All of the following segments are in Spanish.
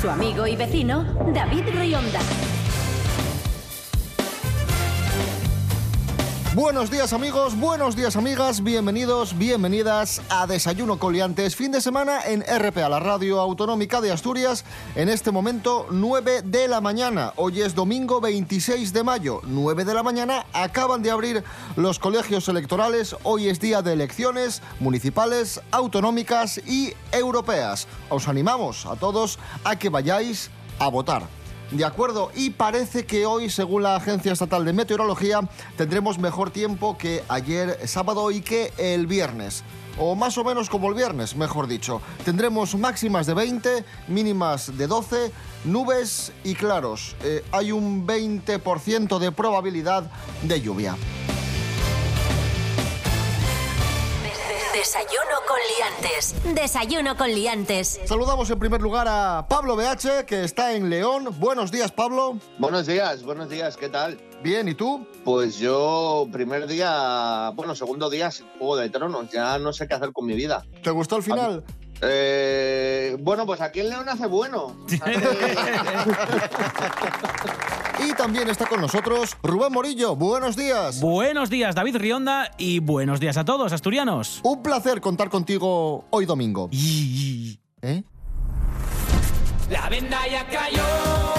Su amigo y vecino, David Rionda. Buenos días amigos, buenos días amigas, bienvenidos, bienvenidas a Desayuno Coliantes, fin de semana en RPA, la radio autonómica de Asturias, en este momento 9 de la mañana, hoy es domingo 26 de mayo, 9 de la mañana, acaban de abrir los colegios electorales, hoy es día de elecciones municipales, autonómicas y europeas. Os animamos a todos a que vayáis a votar. De acuerdo, y parece que hoy, según la Agencia Estatal de Meteorología, tendremos mejor tiempo que ayer sábado y que el viernes. O más o menos como el viernes, mejor dicho. Tendremos máximas de 20, mínimas de 12, nubes y claros. Eh, hay un 20% de probabilidad de lluvia. Desayuno con liantes. Desayuno con liantes. Saludamos en primer lugar a Pablo BH, que está en León. Buenos días, Pablo. Buenos días, buenos días, ¿qué tal? Bien, ¿y tú? Pues yo, primer día, bueno, segundo día, Juego de Tronos, ya no sé qué hacer con mi vida. ¿Te gustó el final? Eh, bueno, pues aquí en León hace bueno. y también está con nosotros Rubén Morillo. Buenos días. Buenos días, David Rionda, y buenos días a todos, asturianos. Un placer contar contigo hoy domingo. ¿Eh? La venda ya cayó.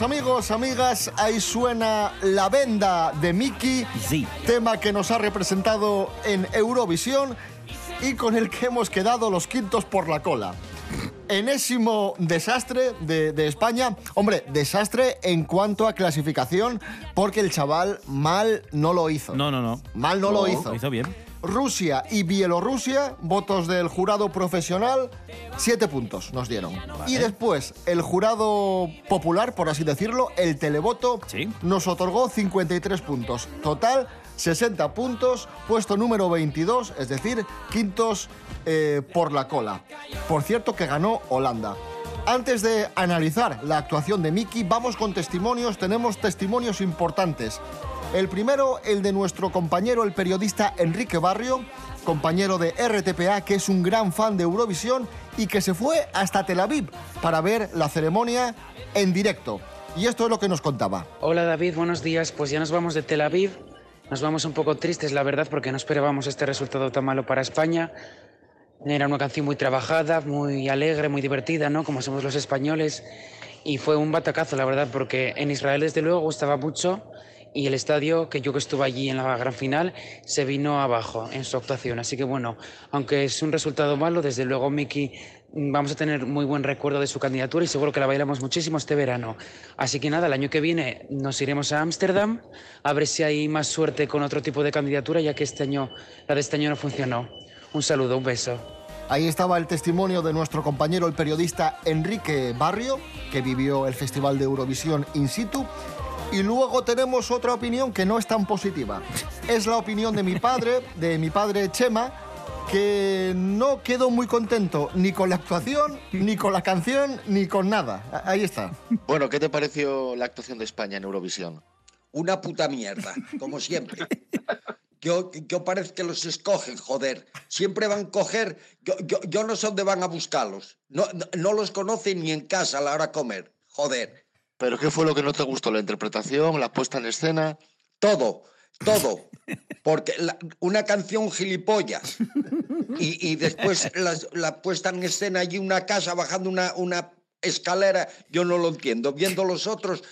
Amigos, amigas. Ahí suena La Venda de Mickey. Sí. Tema que nos ha representado en Eurovisión y con el que hemos quedado los quintos por la cola. Enésimo desastre de, de, España. Hombre, desastre en cuanto a clasificación, porque el chaval mal no lo hizo. No, no, no. Mal no, no lo hizo. Lo hizo bien. Rusia y Bielorrusia, votos del jurado profesional, siete puntos nos dieron. Vale. Y después, el jurado popular, por así decirlo, el televoto, ¿Sí? nos otorgó 53 puntos. Total, 60 puntos, puesto número 22, es decir, quintos eh, por la cola. Por cierto que ganó Holanda. Antes de analizar la actuación de Miki, vamos con testimonios, tenemos testimonios importantes. El primero, el de nuestro compañero, el periodista Enrique Barrio, compañero de RTPA, que es un gran fan de Eurovisión y que se fue hasta Tel Aviv para ver la ceremonia en directo. Y esto es lo que nos contaba. Hola David, buenos días. Pues ya nos vamos de Tel Aviv. Nos vamos un poco tristes, la verdad, porque no esperábamos este resultado tan malo para España. Era una canción muy trabajada, muy alegre, muy divertida, ¿no? Como somos los españoles. Y fue un batacazo, la verdad, porque en Israel, desde luego, gustaba mucho y el estadio, que yo que estuve allí en la gran final, se vino abajo en su actuación. Así que bueno, aunque es un resultado malo, desde luego Miki vamos a tener muy buen recuerdo de su candidatura y seguro que la bailamos muchísimo este verano. Así que nada, el año que viene nos iremos a Ámsterdam a ver si hay más suerte con otro tipo de candidatura, ya que este año, la de este año no funcionó. Un saludo, un beso. Ahí estaba el testimonio de nuestro compañero, el periodista Enrique Barrio, que vivió el Festival de Eurovisión in situ y luego tenemos otra opinión que no es tan positiva. Es la opinión de mi padre, de mi padre Chema, que no quedó muy contento ni con la actuación, ni con la canción, ni con nada. Ahí está. Bueno, ¿qué te pareció la actuación de España en Eurovisión? Una puta mierda, como siempre. Yo, yo parece que los escogen, joder. Siempre van a coger. Yo, yo, yo no sé dónde van a buscarlos. No, no, no los conocen ni en casa a la hora de comer. Joder. ¿Pero qué fue lo que no te gustó? ¿La interpretación? ¿La puesta en escena? Todo, todo. Porque la, una canción gilipollas. Y, y después la, la, puesta en escena allí una casa bajando una, una escalera, yo no lo entiendo. Viendo los otros.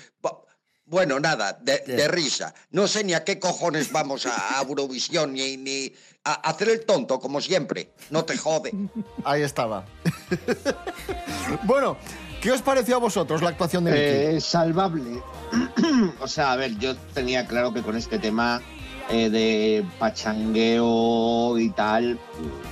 Bueno, nada, de, de, risa. No sé ni a qué cojones vamos a, a Eurovisión, ni, ni a, a hacer el tonto, como siempre. No te jode. Ahí estaba. bueno. ¿Qué os pareció a vosotros la actuación de Miki? Eh, salvable. o sea, a ver, yo tenía claro que con este tema eh, de pachangueo y tal,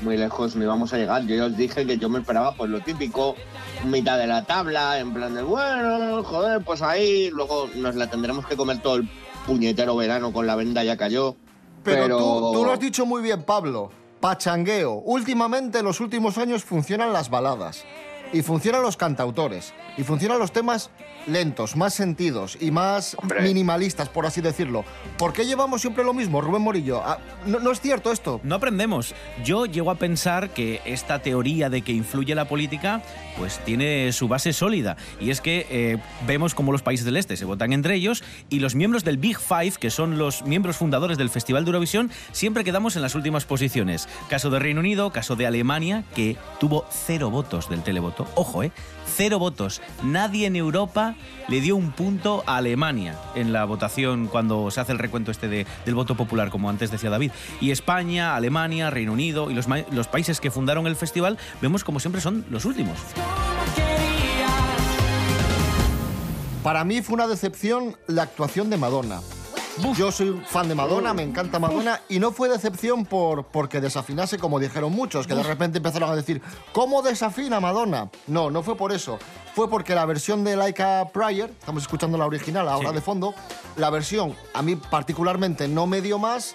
muy lejos no íbamos a llegar. Yo ya os dije que yo me esperaba pues lo típico, mitad de la tabla, en plan de, bueno, joder, pues ahí, luego nos la tendremos que comer todo el puñetero verano con la venda ya cayó. Pero, Pero, Tú, tú lo has dicho muy bien, Pablo. Pachangueo. Últimamente, en los últimos años, funcionan las baladas. Y funcionan los cantautores. Y funcionan los temas lentos, más sentidos y más Hombre. minimalistas, por así decirlo. ¿Por qué llevamos siempre lo mismo, Rubén Morillo? Ah, no, no es cierto esto. No aprendemos. Yo llego a pensar que esta teoría de que influye la política, pues tiene su base sólida. Y es que eh, vemos cómo los países del este se votan entre ellos y los miembros del Big Five, que son los miembros fundadores del Festival de Eurovisión, siempre quedamos en las últimas posiciones. Caso de Reino Unido, caso de Alemania, que tuvo cero votos del televoto. Ojo, ¿eh? Cero votos. Nadie en Europa le dio un punto a Alemania en la votación cuando se hace el recuento este de- del voto popular, como antes decía David. Y España, Alemania, Reino Unido y los países que fundaron el festival, vemos como siempre son los últimos. Para mí fue una decepción la actuación de Madonna. Yo soy fan de Madonna, me encanta Madonna, y no fue decepción por porque desafinase, como dijeron muchos, que de repente empezaron a decir, ¿cómo desafina Madonna? No, no fue por eso. Fue porque la versión de Laika Pryor, estamos escuchando la original ahora Sí. de fondo, la versión a mí particularmente no me dio más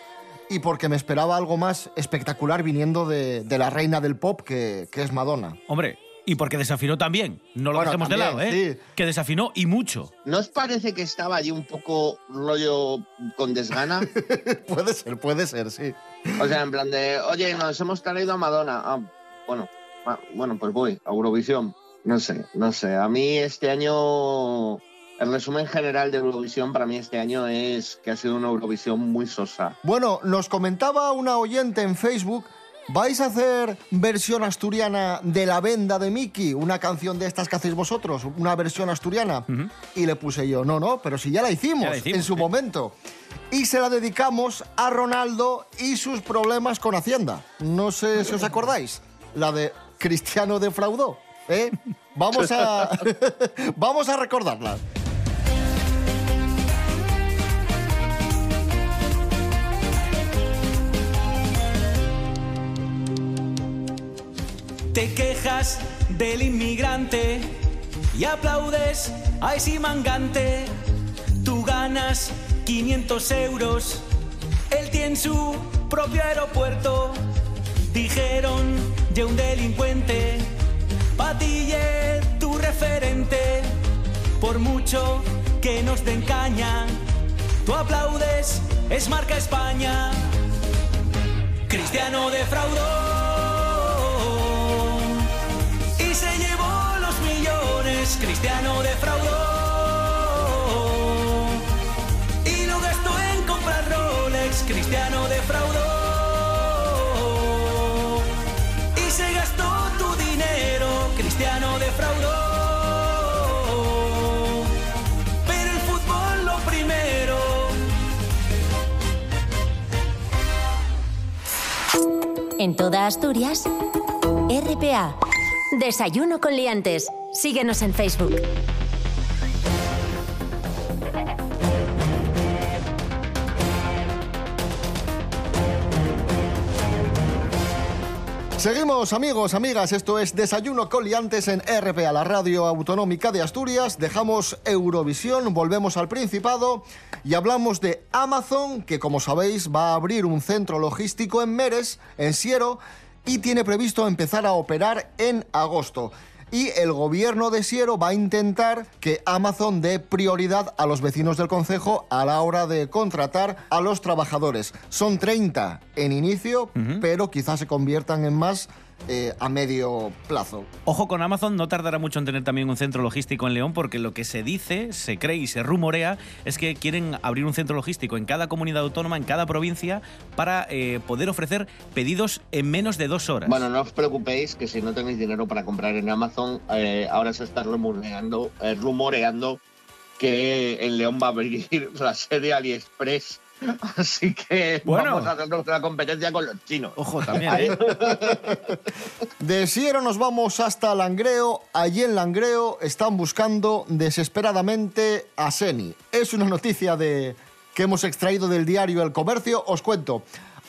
y porque me esperaba algo más espectacular viniendo de, de la reina del pop, que, que es Madonna. Hombre, y porque desafinó también. No lo Bueno, dejemos de también, lado, ¿eh? sí. Que desafinó y mucho. ¿no os parece que estaba allí un poco rollo con desgana? puede ser, puede ser, sí. O sea, en plan de, oye, nos hemos traído a Madonna. Ah, bueno, ah, bueno, pues voy a Eurovisión. No sé, no sé. A mí este año, el resumen general de Eurovisión para mí este año es que ha sido una Eurovisión muy sosa. Bueno, nos comentaba una oyente en Facebook, ¿vais a hacer versión asturiana de La Venda de Miki? Una canción de estas que hacéis vosotros, una versión asturiana. Y le puse yo, no, no, pero si ya la hicimos, Ya la hicimos, en su sí. momento. Y se la dedicamos a Ronaldo y sus problemas con Hacienda. No sé si os acordáis, la de Cristiano defraudó. ¿eh? Vamos a, vamos a recordarla. Te quejas del inmigrante y aplaudes a ese mangante. Tú ganas 500 euros, él tiene su propio aeropuerto. Dijeron de un delincuente, Patille tu referente. Por mucho que nos den caña, tú aplaudes, es marca España. Cristiano defraudó Cristiano defraudó y lo gastó en comprar Rolex. Cristiano defraudó y se gastó tu dinero. Cristiano defraudó. Pero el fútbol lo primero. En toda Asturias, RPA. Desayuno con liantes. Síguenos en Facebook. Seguimos amigos, amigas, esto es Desayuno Coliantes en RPA, la radio autonómica de Asturias. Dejamos Eurovisión, volvemos al Principado y hablamos de Amazon, que como sabéis va a abrir un centro logístico en Meres, en Siero, y tiene previsto empezar a operar en agosto. Y el gobierno de Siero va a intentar que Amazon dé prioridad a los vecinos del concejo a la hora de contratar a los trabajadores. Son 30 en inicio, pero quizás se conviertan en más eh, a medio plazo. Ojo con Amazon, no tardará mucho en tener también un centro logístico en León, porque lo que se dice, se cree y se rumorea es que quieren abrir un centro logístico en cada comunidad autónoma, en cada provincia, para eh, poder ofrecer pedidos en menos de dos horas. Bueno, no os preocupéis que si no tenéis dinero para comprar en Amazon, eh, ahora se está rumoreando, eh, rumoreando que en León va a abrir la sede AliExpress Así que Bueno. vamos a hacernos una competencia con los chinos. Ojo, también, ¿eh? De Siero nos vamos hasta Langreo. Allí en Langreo están buscando desesperadamente a Seni. Es una noticia de que hemos extraído del diario El Comercio. Os cuento.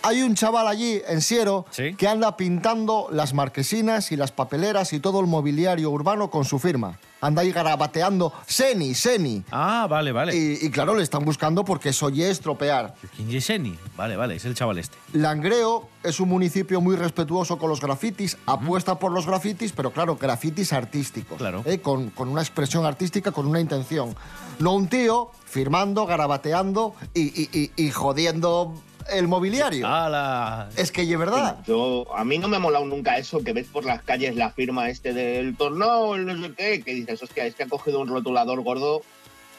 Hay un chaval allí en Siero Sí. que anda pintando las marquesinas y las papeleras y todo el mobiliario urbano con su firma. Anda ahí garabateando Seni, Seni. Ah, vale, vale. Y, y claro, le están buscando porque es estropear. ¿Quién es Eni? Vale, vale, es el chaval este. Langreo es un municipio muy respetuoso con los grafitis, apuesta por los grafitis, pero claro, grafitis artísticos. Claro. ¿eh? Con, con una expresión artística, con una intención. No un tío firmando, garabateando y, y- y- y jodiendo el mobiliario. ¡Hala! Es que, de verdad. Yo, a mí no me ha molado nunca eso, que ves por las calles la firma este del torneo, el no sé qué, que dices, hostia, es que ha cogido un rotulador gordo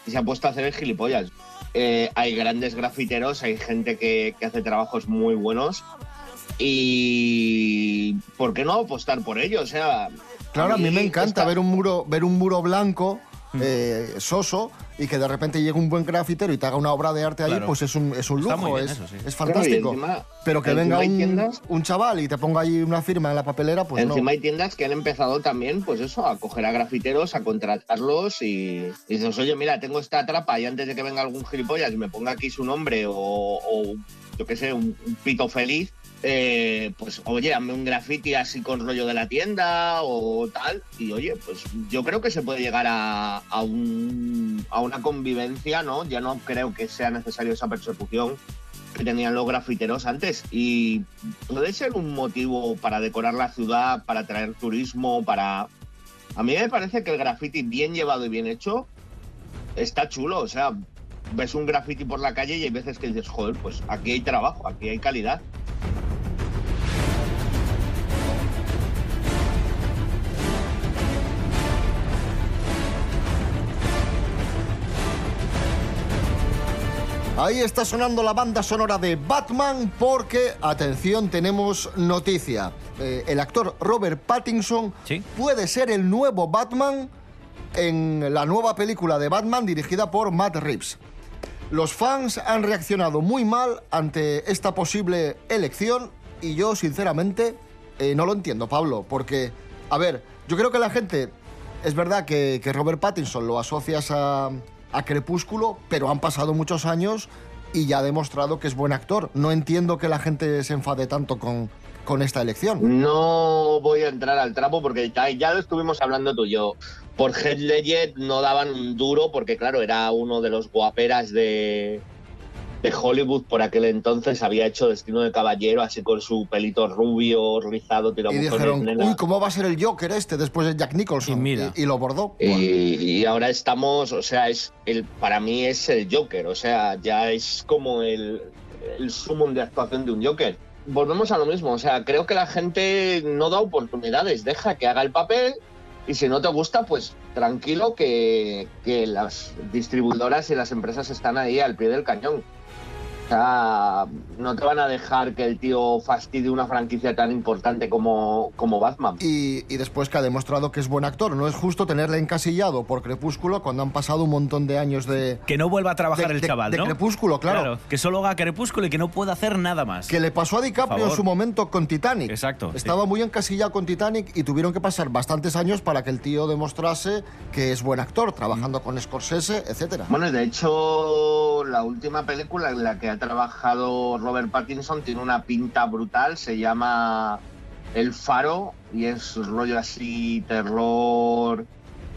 y se ha puesto a hacer el gilipollas. Eh, hay grandes grafiteros, hay gente que, que hace trabajos muy buenos y ¿por qué no apostar por ello? O sea, Claro, a mí me encanta esta- ver un muro, ver un muro blanco. Eh, soso y que de repente llegue un buen grafitero y te haga una obra de arte ahí, Claro. pues es un, es un lujo, es, eso, sí. es Claro, fantástico. encima- Pero que venga un, tiendas- un chaval y te ponga ahí una firma en la papelera, pues Encima no. hay tiendas que han empezado también, pues eso, a coger a grafiteros, a contratarlos y, y dices, oye, mira, tengo esta trapa y antes de que venga algún gilipollas y me ponga aquí su nombre o, o, yo qué sé, un, un pito feliz, eh, pues oye, hazme un graffiti así con rollo de la tienda o tal. Y oye, pues yo creo que se puede llegar a, a, un- a una convivencia, ¿no? Ya no creo que sea necesario esa persecución que tenían los grafiteros antes y puede ser un motivo para decorar la ciudad, para atraer turismo, para... A mí me parece que el graffiti bien llevado y bien hecho está chulo, o sea, ves un graffiti por la calle y hay veces que dices, joder, pues aquí hay trabajo, aquí hay calidad. Ahí está sonando la banda sonora de Batman porque, atención, tenemos noticia. Eh, el actor Robert Pattinson Sí. puede ser el nuevo Batman en la nueva película de Batman dirigida por Matt Reeves. Los fans han reaccionado muy mal ante esta posible elección y yo, sinceramente, eh, no lo entiendo, Pablo, porque, a ver, yo creo que la gente, es verdad que, que Robert Pattinson lo asocias a, a Crepúsculo, pero han pasado muchos años y ya ha demostrado que es buen actor. No entiendo que la gente se enfade tanto con, con esta elección. No voy a entrar al trapo porque ya, lo estuvimos hablando tú y yo. Por Heath Ledger no daban un duro porque, claro, era uno de los guaperas de, de Hollywood por aquel entonces. Había hecho Destino de Caballero, así con su pelito rubio, rizado, Y tirabuzones, dijeron, nena. uy, ¿cómo va a ser el Joker este después de Jack Nicholson? Y mira. y lo bordó. Y, y ahora estamos, o sea, es el para mí es el Joker, o sea, ya es como el, el sumum de actuación de un Joker. Volvemos a lo mismo, o sea, creo que la gente no da oportunidades, deja que haga el papel y si no te gusta, pues tranquilo que, que las distribuidoras y las empresas están ahí al pie del cañón. O sea, no te van a dejar que el tío fastidie una franquicia tan importante como, como Batman. Y, y después que ha demostrado que es buen actor. No es justo tenerle encasillado por Crepúsculo cuando han pasado un montón de años de... Que no vuelva a trabajar de- el de- chaval, de ¿no? Crepúsculo, claro. Que solo haga Crepúsculo y que no pueda hacer nada más. Que le pasó a DiCaprio en su momento con Titanic. Exacto, sí. Estaba muy encasillado con Titanic y tuvieron que pasar bastantes años para que el tío demostrase que es buen actor, trabajando con Scorsese, etcétera. Bueno, y de hecho, la última película en la que ha trabajado Robert Pattinson tiene una pinta brutal, se llama El Faro y es rollo así, terror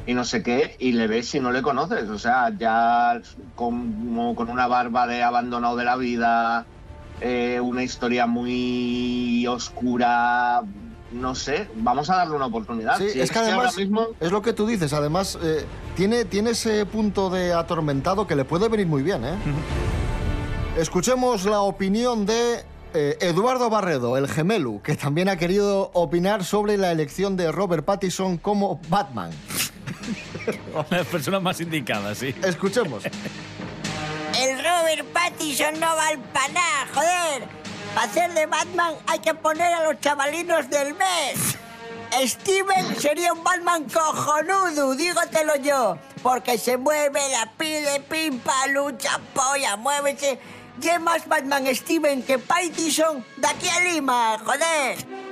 y no sé qué, y le ves y no le conoces, o sea, ya como con una barba de abandonado de la vida, eh, una historia muy oscura, no sé, vamos a darle una oportunidad. Sí, Si es que ahora además mismo es lo que tú dices. Además, eh, tiene, tiene ese punto de atormentado que le puede venir muy bien. ¿eh? Escuchemos la opinión de eh, Eduardo Barredo, el gemelu, que también ha querido opinar sobre la elección de Robert Pattinson como Batman. Las personas más indicadas, sí. Escuchemos. El Robert Pattinson no vale para nada, joder. Para hacer de Batman hay que poner a los chavalinos del mes. Steven sería un Batman cojonudo, dígotelo yo. Porque se mueve, la pide, pimpa, lucha, polla, muévese. ¡Qué más Batman Steven que Pattinson de aquí a Lima, joder!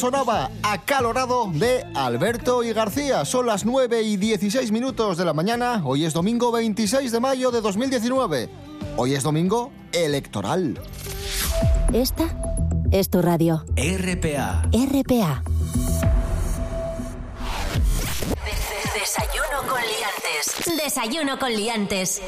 Sonaba acalorado de Alberto y García. Son las 9 y 16 minutos de la mañana. Hoy es domingo 26 de mayo de 2019. Hoy es domingo electoral. Esta es tu radio. RPA. RPA. Desayuno con liantes. Desayuno con liantes.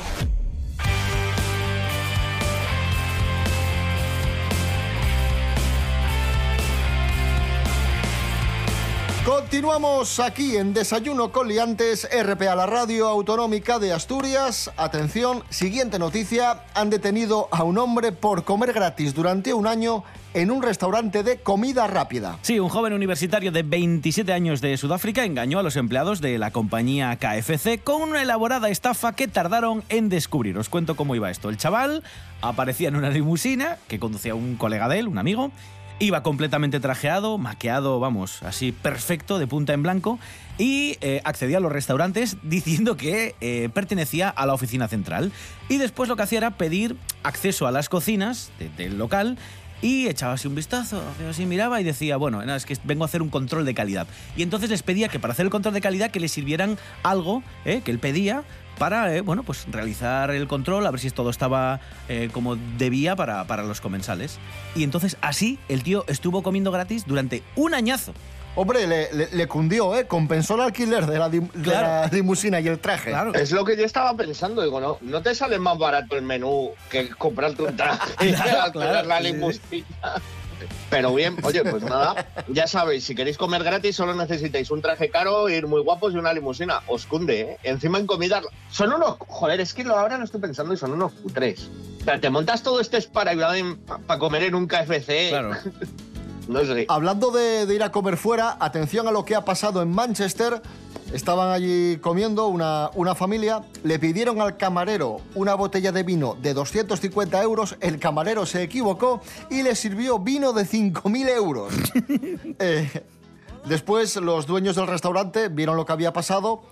Continuamos aquí en Desayuno con Liantes, RPA, la radio autonómica de Asturias. Atención, siguiente noticia. Han detenido a un hombre por comer gratis durante un año en un restaurante de comida rápida. Sí, un joven universitario de 27 años de Sudáfrica engañó a los empleados de la compañía KFC con una elaborada estafa que tardaron en descubrir. Os cuento cómo iba esto. El chaval aparecía en una limusina que conducía un colega de él, un amigo. Iba completamente trajeado, maqueado, vamos, así perfecto, de punta en blanco, y eh, accedía a los restaurantes diciendo que eh, pertenecía a la oficina central. Y después lo que hacía era pedir acceso a las cocinas de- del local y echaba así un vistazo, así miraba y decía, bueno, es que vengo a hacer un control de calidad. Y entonces les pedía que para hacer el control de calidad que le sirvieran algo eh, que él pedía para, eh, bueno, pues realizar el control, a ver si todo estaba eh, como debía para, para los comensales. Y entonces así el tío estuvo comiendo gratis durante un añazo. Hombre, le, le- le cundió, ¿eh? Compensó el alquiler de la, dim- de Claro. la limusina y el traje. Es lo que yo estaba pensando, digo, no, no te sale más barato el menú que comprarte un traje Claro, alquilar claro, la sí, sí. Pero bien, oye, pues nada, ya sabéis, si queréis comer gratis solo necesitáis un traje caro, ir muy guapos y una limusina. Os cunde, ¿eh? Encima en comida... Son unos... Joder, es que ahora lo estoy pensando y son unos cutres. O sea, te montas todo este para comer en un KFC. Claro. no sé. Hablando de, de ir a comer fuera, atención a lo que ha pasado en Manchester. Estaban allí comiendo una, una familia, le pidieron al camarero una botella de vino de 250 euros, el camarero se equivocó y le sirvió vino de 5.000 euros. Eh, después los dueños del restaurante vieron lo que había pasado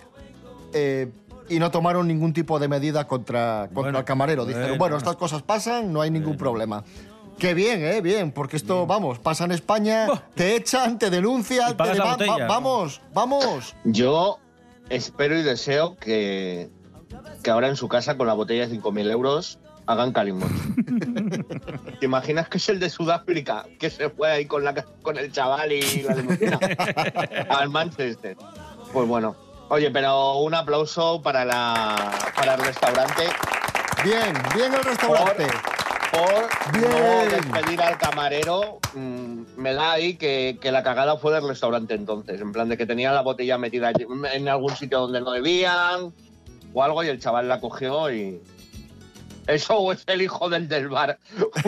eh, y no tomaron ningún tipo de medida contra, contra Bueno, el camarero. Dijeron, bueno. bueno, estas cosas pasan, no hay ningún problema. Qué bien, ¿eh? Bien, porque esto, vamos, pasa en España, te echan, te denuncian, te va- botella. va- vamos, vamos. Yo espero y deseo que, que ahora en su casa con la botella de 5.000 euros hagan calimón. ¿Te imaginas que es el de Sudáfrica que se fue ahí con, la, con el chaval y la limusina al Manchester? Pues bueno. Oye, pero un aplauso para, la, para el restaurante Bien, bien el restaurante. por Bien. no despedir al camarero. Mm, me da ahí que, que la cagada fue del restaurante entonces, en plan de que tenía la botella metida allí- en algún sitio donde no debían o algo y el chaval la cogió y... Eso o es el hijo del del bar.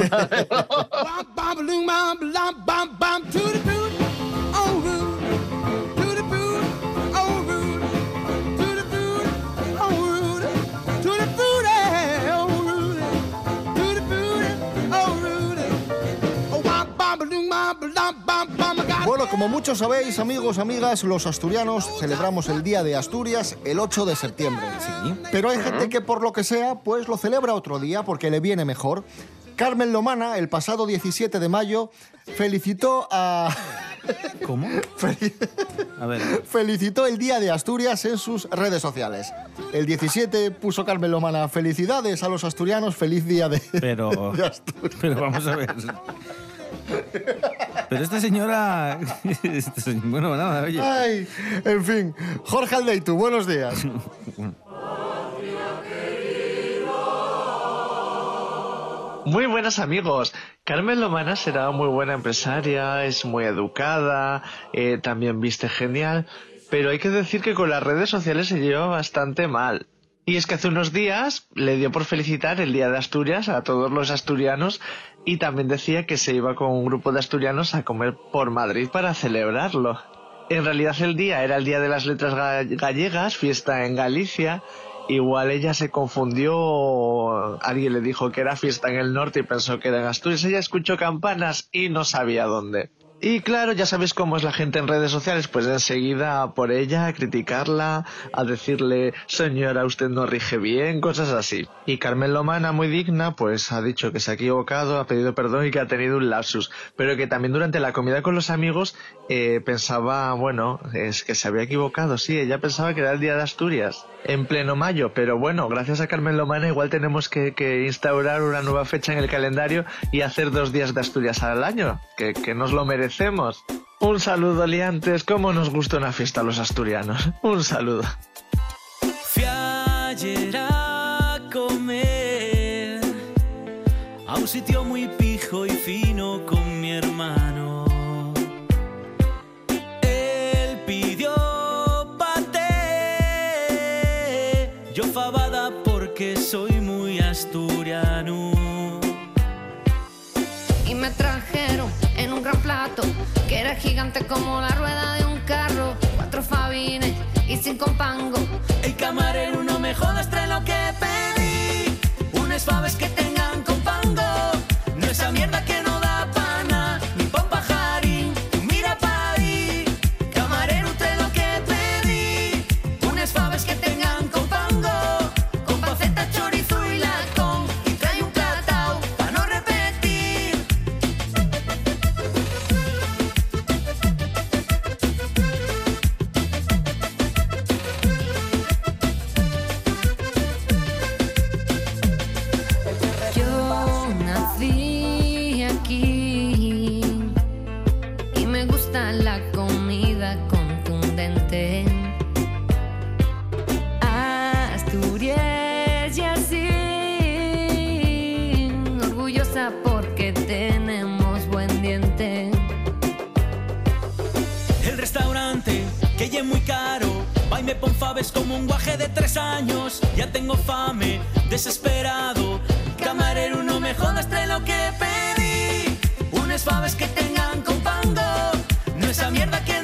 Bueno, como muchos sabéis, amigos, amigas, los asturianos celebramos el Día de Asturias el 8 de septiembre. Sí. Pero hay gente que por lo que sea, pues lo celebra otro día porque le viene mejor. Carmen Lomana, el pasado 17 de mayo, felicitó a... ¿Cómo? A ver. felicitó el Día de Asturias en sus redes sociales. El 17 puso Carmen Lomana, felicidades a los asturianos, feliz día de... Pero, de Asturias. pero vamos a ver. Pero esta señora. Bueno, nada, oye. Ay, en fin. Jorge Aldeitu, buenos días. Muy buenas amigos. Carmen Lomana será muy buena empresaria, es muy educada, eh, también viste genial, pero hay que decir que con las redes sociales se lleva bastante mal. Y es que hace unos días le dio por felicitar el Día de Asturias a todos los asturianos y también decía que se iba con un grupo de asturianos a comer por Madrid para celebrarlo. En realidad el día era el Día de las Letras Ga- Gallegas, fiesta en Galicia. Igual ella se confundió, alguien le dijo que era fiesta en el norte y pensó que era en Asturias. Ella escuchó campanas y no sabía dónde. Y claro, ya sabéis cómo es la gente en redes sociales, pues enseguida por ella, a criticarla, a decirle, señora, usted no rige bien, cosas así. Y Carmen Lomana, muy digna, pues ha dicho que se ha equivocado, ha pedido perdón y que ha tenido un lapsus, pero que también durante la comida con los amigos eh, pensaba, bueno, es que se había equivocado, sí, ella pensaba que era el Día de Asturias, en pleno mayo, pero bueno, gracias a Carmen Lomana igual tenemos que, que instaurar una nueva fecha en el calendario y hacer dos días de Asturias al año, que, que nos lo Un saludo, liantes, cómo nos gusta una fiesta a los asturianos. Un saludo. Fui ayer a comer a un sitio muy pijo y fino con mi hermano. Gigante como la rueda de un carro, cuatro fabines y cinco pango. El camarero no me jodas, trae lo que pedí. Unas faves que tengan la comida contundente. Asturias y así, orgullosa porque tenemos buen diente. El restaurante, que ya muy caro. Va y me pon faves como un guaje de tres años. Ya tengo fame, desesperado. Camarero, no me jodas, trae lo que pedí. Unas faves que tengan con esa mierda que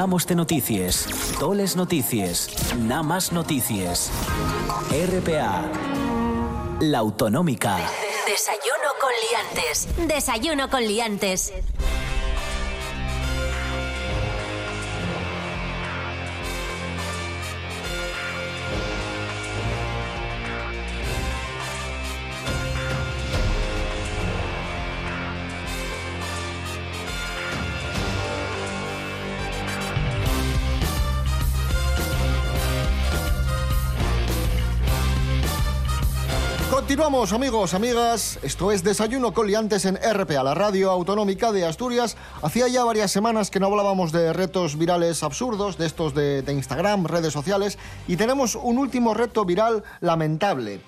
damos-te notícies, toles notícies, nada más. RPA, la autonómica. Desayuno con liantes. Desayuno con liantes. Continuamos, amigos, amigas. Esto es Desayuno con Liantes en RPA, la radio autonómica de Asturias. Hacía ya varias semanas que no hablábamos de retos virales absurdos, de estos de, de Instagram, redes sociales, y tenemos un último reto viral lamentable: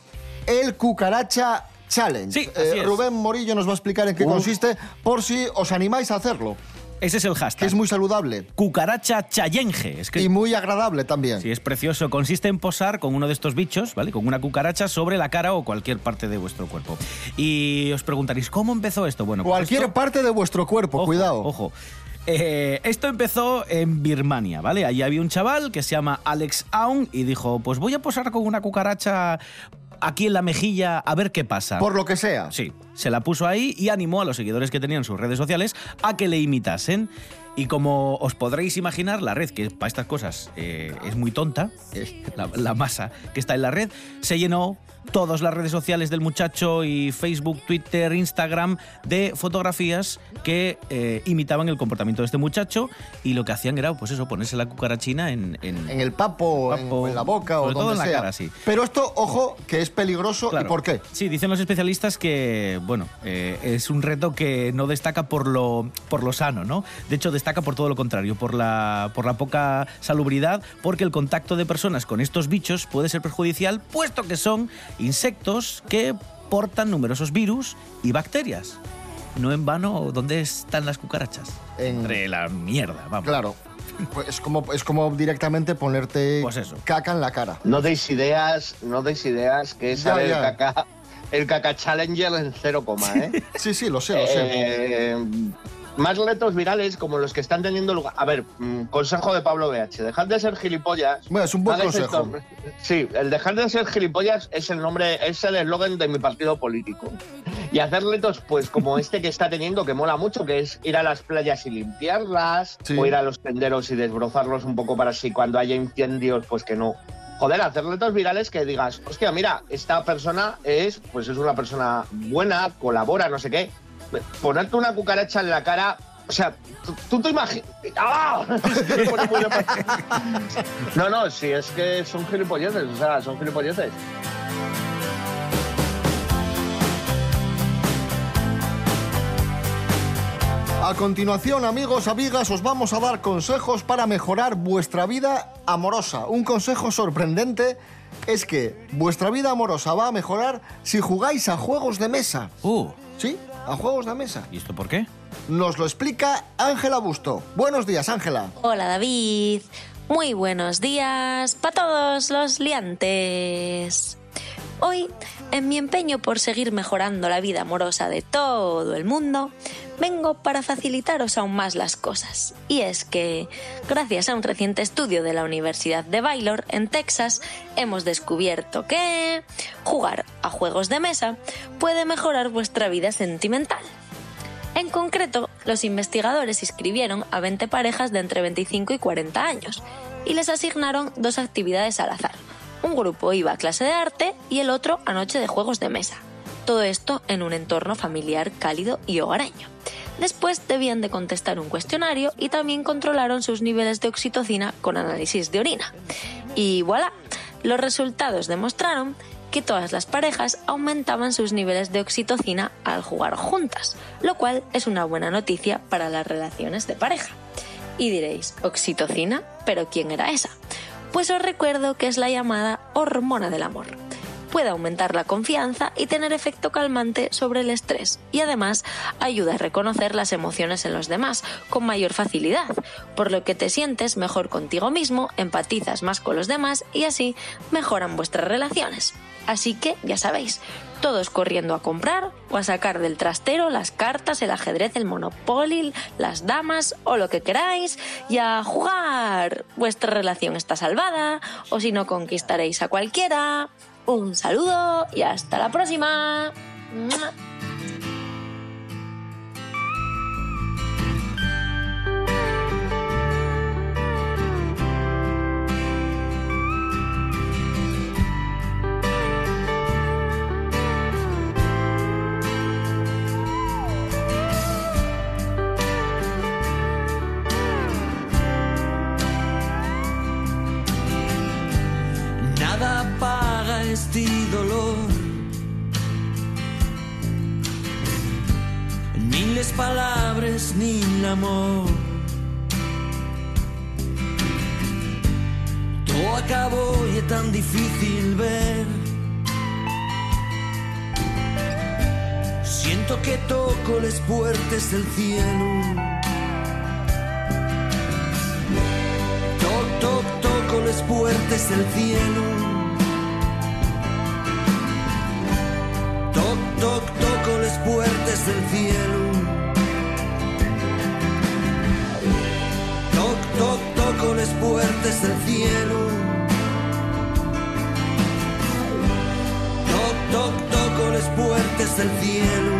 el Cucaracha Challenge. Sí, así Eh, es. Rubén Morillo nos va a explicar en qué consiste, por si os animáis a hacerlo. Ese es el hashtag. Que es muy saludable. Cucaracha chayenge. Es que Y muy agradable también. Sí, es precioso. Consiste en posar con uno de estos bichos, ¿vale? Con una cucaracha sobre la cara o cualquier parte de vuestro cuerpo. Y os preguntaréis, ¿cómo empezó esto? Bueno, pues Cualquier esto- parte de vuestro cuerpo, Ojo, cuidado. Ojo. Eh, esto empezó en Birmania, ¿vale? Allí había un chaval que se llama Alex Aung y dijo, pues voy a posar con una cucaracha aquí en la mejilla a ver qué pasa. Por lo que sea. Sí, se la puso ahí y animó a los seguidores que tenían sus redes sociales a que le imitasen. Y como os podréis imaginar, la red, que para estas cosas eh, es muy tonta, la, la masa que está en la red, se llenó todas las redes sociales del muchacho y Facebook, Twitter, Instagram de fotografías que eh, imitaban el comportamiento de este muchacho y lo que hacían era, pues eso, ponerse la cucarachina en... En, En el papo, en- o en la boca o todo donde en la sea. cara, sí. Pero esto, ojo, que es peligroso. Claro. ¿Y por qué? Sí, dicen los especialistas que, bueno, eh, es un reto que no destaca por lo, por lo sano, ¿no? De hecho, destaca por todo lo contrario, por la, por la poca salubridad, porque el contacto de personas con estos bichos puede ser perjudicial, puesto que son insectos que portan numerosos virus y bacterias. No en vano, ¿dónde están las cucarachas? Entre la mierda, vamos. Claro. Pues es como, es como directamente ponerte Pues eso. caca en la cara. No deis ideas, no deis ideas que ya. el caca, el caca challenger en cero coma, ¿eh? Sí, sí, lo sé, lo sé. Eh, más retos virales como los que están teniendo lugar. A ver, mm, consejo de Pablo BH, dejad de ser gilipollas. Bueno, es un buen consejo. esto. Sí, el dejar de ser gilipollas es el nombre, es el eslogan de mi partido político. Y hacer retos, pues como este que está teniendo, que mola mucho, que es ir a las playas y limpiarlas, Sí. o ir a los tenderos y desbrozarlos un poco para así cuando haya incendios, pues que no. Joder, hacer retos virales que digas, hostia, mira, esta persona es, pues es una persona buena, colabora, no sé qué. Ponerte una cucaracha en la cara, o sea, tú, tú te imaginas. ¡Ah! No, no, sí, es que son gilipolleces, o sea, son gilipolleces. A continuación, amigos, amigas, os vamos a dar consejos para mejorar vuestra vida amorosa. Un consejo sorprendente es que vuestra vida amorosa va a mejorar si jugáis a juegos de mesa. Uh, ¿Sí? A juegos de mesa. ¿y esto por qué? Nos lo explica Ángela Busto. Buenos días, Ángela. Hola David, muy buenos días para todos los liantes. Hoy, en mi empeño por seguir mejorando la vida amorosa de todo el mundo, vengo para facilitaros aún más las cosas. Y es que, gracias a un reciente estudio de la Universidad de Baylor, en Texas, hemos descubierto que jugar a juegos de mesa puede mejorar vuestra vida sentimental. En concreto, los investigadores inscribieron a 20 parejas de entre 25 y 40 años y les asignaron dos actividades al azar. Un grupo iba a clase de arte y el otro a noche de juegos de mesa. Todo esto en un entorno familiar cálido y hogareño. Después debían de contestar un cuestionario y también controlaron sus niveles de oxitocina con análisis de orina. Y voilà, los resultados demostraron que todas las parejas aumentaban sus niveles de oxitocina al jugar juntas, lo cual es una buena noticia para las relaciones de pareja. Y diréis, ¿oxitocina? ¿Pero quién era esa? Pues os recuerdo que es la llamada hormona del amor. Puede aumentar la confianza y tener efecto calmante sobre el estrés y además ayuda a reconocer las emociones en los demás con mayor facilidad, por lo que te sientes mejor contigo mismo, empatizas más con los demás y así mejoran vuestras relaciones. Así que ya sabéis, todos corriendo a comprar o a sacar del trastero las cartas, el ajedrez, el monopoly, las damas o lo que queráis y a jugar. Vuestra relación está salvada o si no conquistaréis a cualquiera. Un saludo y hasta la próxima. palabras ni el amor. Todo acabó y es tan difícil ver. Siento que toco las puertas del cielo. Toc, toc, toco las puertas del cielo. Toc, toc, del cielo. Toc, toc, toco las puertas del cielo. Toc, toc, toco las puertas del cielo.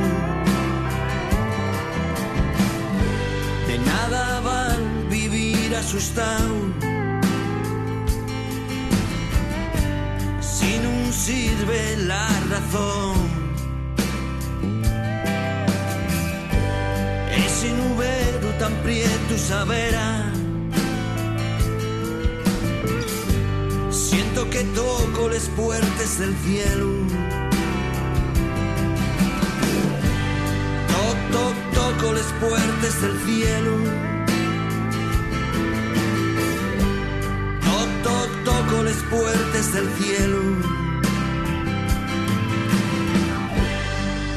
De nada van vivir asustado. Si no sirve la razón. Tan prieto saberá. Siento que toco las puertas del cielo. Toc, toc, toco las puertas del cielo. Toc, toc, toco las puertas del cielo.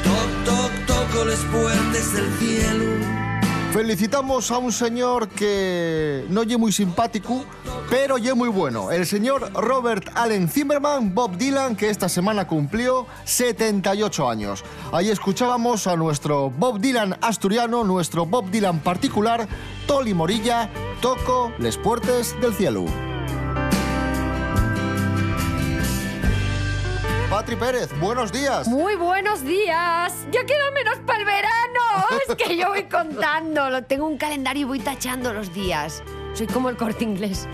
Toc, toc, toco las puertas del cielo. Felicitamos a un señor que no lle muy simpático, pero lle muy bueno. El señor Robert Allen Zimmerman, Bob Dylan, que esta semana cumplió 78 años. Ahí escuchábamos a nuestro Bob Dylan asturiano, nuestro Bob Dylan particular, Toli Morilla, Toco les puertes del cielo. Patri Pérez, buenos días. Muy buenos días. Ya queda menos para el verano. Es que yo voy contando. Lo tengo un calendario y voy tachando los días. Soy como el corte inglés.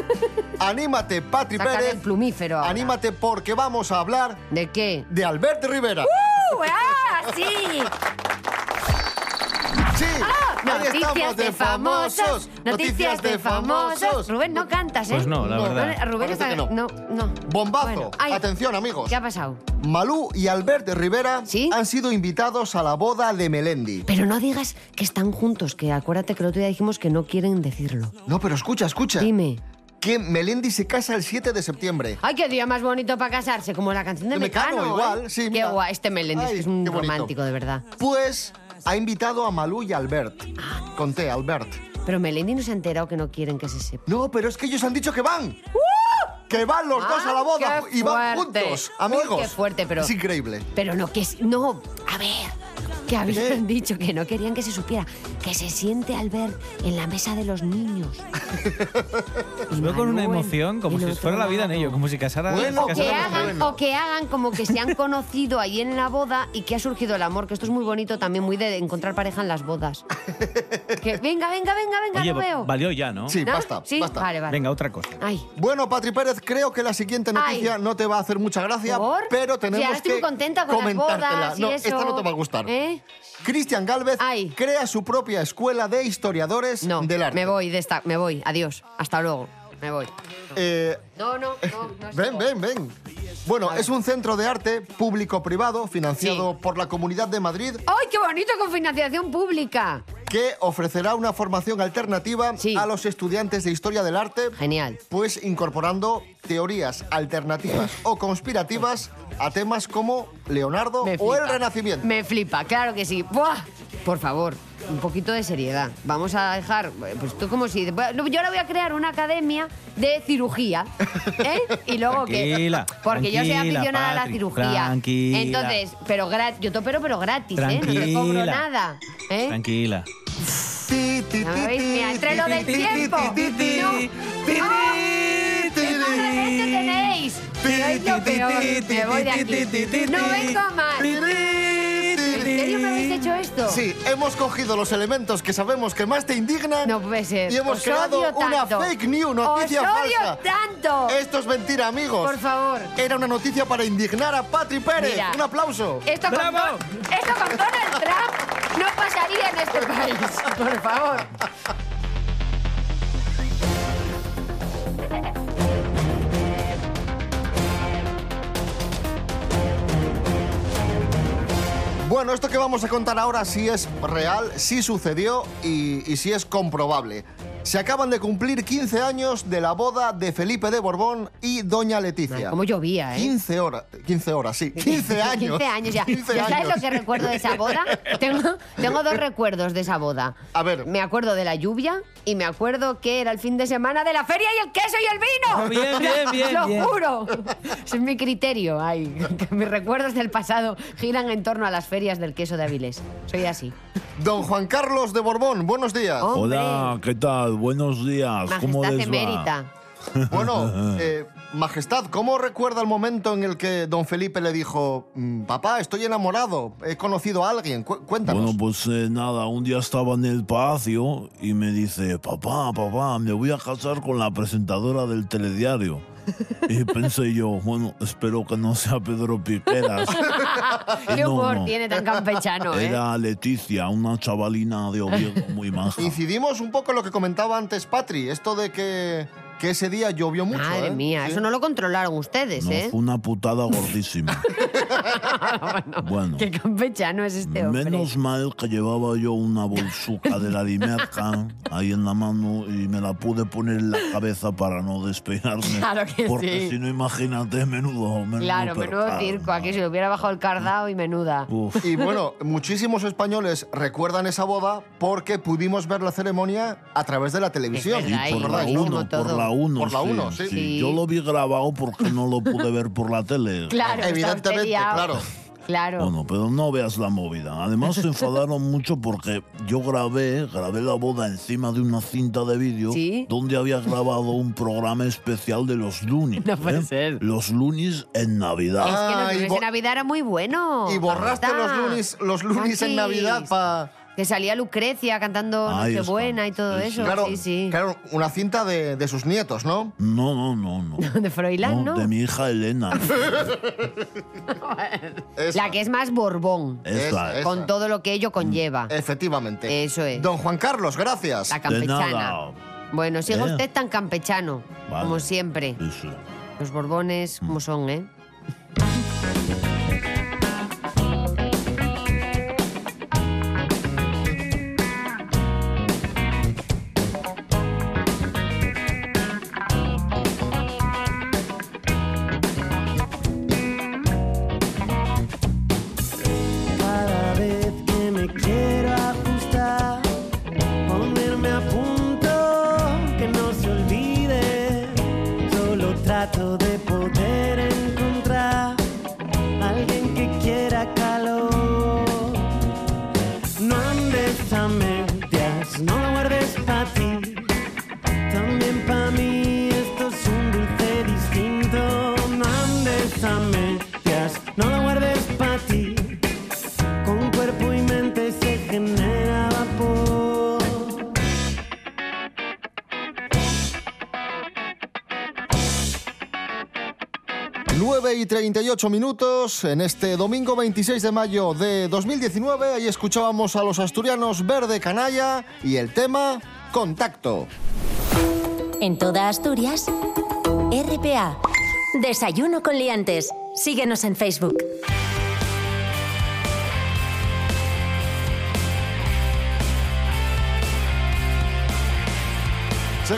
Anímate, Patri Sacar Pérez. el plumífero. ahora. Anímate porque vamos a hablar. ¿De qué? De Albert Rivera. ¡Uh! ¡Ah, sí! Sí, ¡Ah! Noticias de famosos. Noticias de famosos. Rubén, no cantas, ¿eh? Pues no, la verdad. Rubén Parece está... que no. No, no. Bombazo. Bueno, ay, Atención, amigos. ¿Qué ha pasado? Malú y Albert Rivera han sido invitados a la boda de Melendi. Pero no digas que están juntos, que acuérdate que el otro día dijimos que no quieren decirlo. No, pero escucha, escucha. Dime. Que Melendi se casa el 7 de septiembre. Ay, qué día más bonito para casarse, como la canción de, De Mecano, Mecano. igual, ¿eh? sí, Qué mira. guay, este Melendi Ay, es un qué romántico, de verdad. Pues ha invitado a Malú y a Albert. Conté, Albert. Pero Melendi no se ha enterado que no quieren que se sepa. No, pero es que ellos han dicho que van. Que van los dos a la boda ¡Uh! qué y van juntos, Uy, amigos. qué fuerte, pero- Es increíble. Pero no, que es... No, a ver, que habían dicho que no querían que se supiera. Que se siente Albert en la mesa de los niños. Os veo con una emoción como si fuera la vida en ello, como si casara, o, se que casaran hagan, o que hagan como que se han conocido ahí en la boda y que ha surgido el amor, que esto es muy bonito también, muy de encontrar pareja en las bodas. que venga, venga, venga, venga, Oye, lo veo. valió ya, ¿no? Sí, ¿No? basta, Sí, basta. vale, vale. Venga, otra cosa. Ay, Bueno, Patri Pérez, creo que la siguiente noticia Ay. no te va a hacer mucha gracia, ¿por? pero Sí, tenemos ahora estoy que muy contenta con las bodas y no, eso. esta no te va a gustar. ¿Eh? Cristian Galvez crea su propia escuela de historiadores No, del arte. me voy de esta, me voy. Adiós. Hasta luego. Me voy. Eh, No, no, no. ven, ven, ven. Bueno, es un centro de arte público-privado financiado por la Comunidad de Madrid ¡Ay, qué bonito con financiación pública! que ofrecerá una formación alternativa a los estudiantes de historia del arte. Genial. Pues incorporando teorías alternativas o conspirativas a temas como Leonardo o el. Renacimiento. Me flipa, claro que sí. ¡Buah! Por favor, un poquito de seriedad. Vamos a dejar, pues tú como si... Yo ahora voy a crear una academia de cirugía, ¿eh? Y luego Tranquila, que... Porque yo soy tranquila, aficionada a la cirugía. tranquila. Entonces, pero gratis, yo te opero pero gratis, ¿eh? No te cobro Tranquila. nada, ¿eh? Tranquila. ¿Ya me veis? Mira, entre lo del tiempo. No. ¡Ah! ¡Qué mala leche tenéis! Me voy de aquí. No vengo más. ¿En serio me habéis hecho esto? Sí, hemos cogido los elementos que sabemos que más te indignan No puede ser. y hemos Os creado odio una tanto. fake news, noticia Os odio falsa. tanto. Esto es mentira, amigos. Por favor. Era una noticia para indignar a Patri Pérez. Mira. Un aplauso. Esto con, Don- esto con Donald Trump no pasaría en este país. Por favor. Bueno, esto que vamos a contar ahora sí es real, sí sucedió y, y sí es comprobable. Se acaban de cumplir 15 años de la boda de Felipe de Borbón y Doña Leticia. Cómo llovía, ¿eh? 15 horas, 15 horas, sí. 15 años. 15 años ya. 15 ¿Ya sabes años. lo que recuerdo de esa boda? Tengo, tengo dos recuerdos de esa boda. A ver. Me acuerdo de la lluvia y me acuerdo que era el fin de semana de la feria y el queso y el vino. Ah, bien, bien, bien, Lo bien. juro. Ese es mi criterio. Ay, que mis recuerdos del pasado giran en torno a las ferias del queso de Avilés. Soy así. Don Juan Carlos de Borbón, buenos días. Hola, ¿qué tal? Buenos días. ¿Cómo Majestad les va? emérita. Bueno, eh, Majestad, ¿cómo recuerda el momento en el que don Felipe le dijo, "Mm, papá, estoy enamorado, he conocido a alguien? Cu- cuéntanos. Bueno, pues eh, nada, un día estaba en el palacio y me dice, papá, papá, me voy a casar con la presentadora del telediario. Y pensé yo, bueno, espero que no sea Pedro Piqueras. Qué No, humor no. tiene tan campechano, ¿eh? Era Leticia, una chavalina de Oviedo muy maja. Incidimos un poco en lo que comentaba antes Patri, esto de que, que ese día llovió mucho. Madre ¿eh? mía, Sí. eso no lo controlaron ustedes, No, ¿eh? fue una putada gordísima. bueno. Qué campechano es este hombre. Menos mal que llevaba yo una bolsuca de la Dimerca ahí en la mano y me la pude poner en la cabeza para no despeinarme. Claro que porque sí. si no, imagínate, menudo, menudo Claro, menudo percal. circo. Aquí se le hubiera bajado el cardao y menuda. Y bueno, muchísimos españoles recuerdan esa boda porque pudimos ver la ceremonia a través de la televisión. Sí, por la ¿Recordáis, no? 1, por la 1. Por la 1, sí. Yo lo vi grabado porque no lo pude ver por la tele. Claro, Evidentemente, claro. Claro. Bueno, pero no veas la movida. Además se enfadaron mucho porque yo grabé, grabé la boda encima de una cinta de vídeo ¿Sí? donde había grabado un programa especial de los Loonies. No puede ¿eh? ser. Los Loonies en Navidad. Es que los Ah, bo- de Navidad era muy bueno. Y borraste los lunis, los lunis en. Navidad para... Que salía Lucrecia cantando Ahí Nochebuena y todo eso. Claro, Sí, sí. claro, una cinta de, de sus nietos, ¿no? No, no, no, no. De Froilán, ¿no? de mi hija Elena. La que es más Borbón. Esa es. Con todo lo que ello conlleva. Efectivamente. Eso es. Don Juan Carlos, gracias. La campechana. Bueno, siga Eh. usted tan campechano, Vale. como siempre. Los Borbones, como son, ¿eh? Medias, no lo 38 minutos en este domingo 26 de mayo de 2019. Ahí escuchábamos a los asturianos Verde Canalla y el tema Contacto. En toda Asturias, RPA. Desayuno con liantes. Síguenos en Facebook.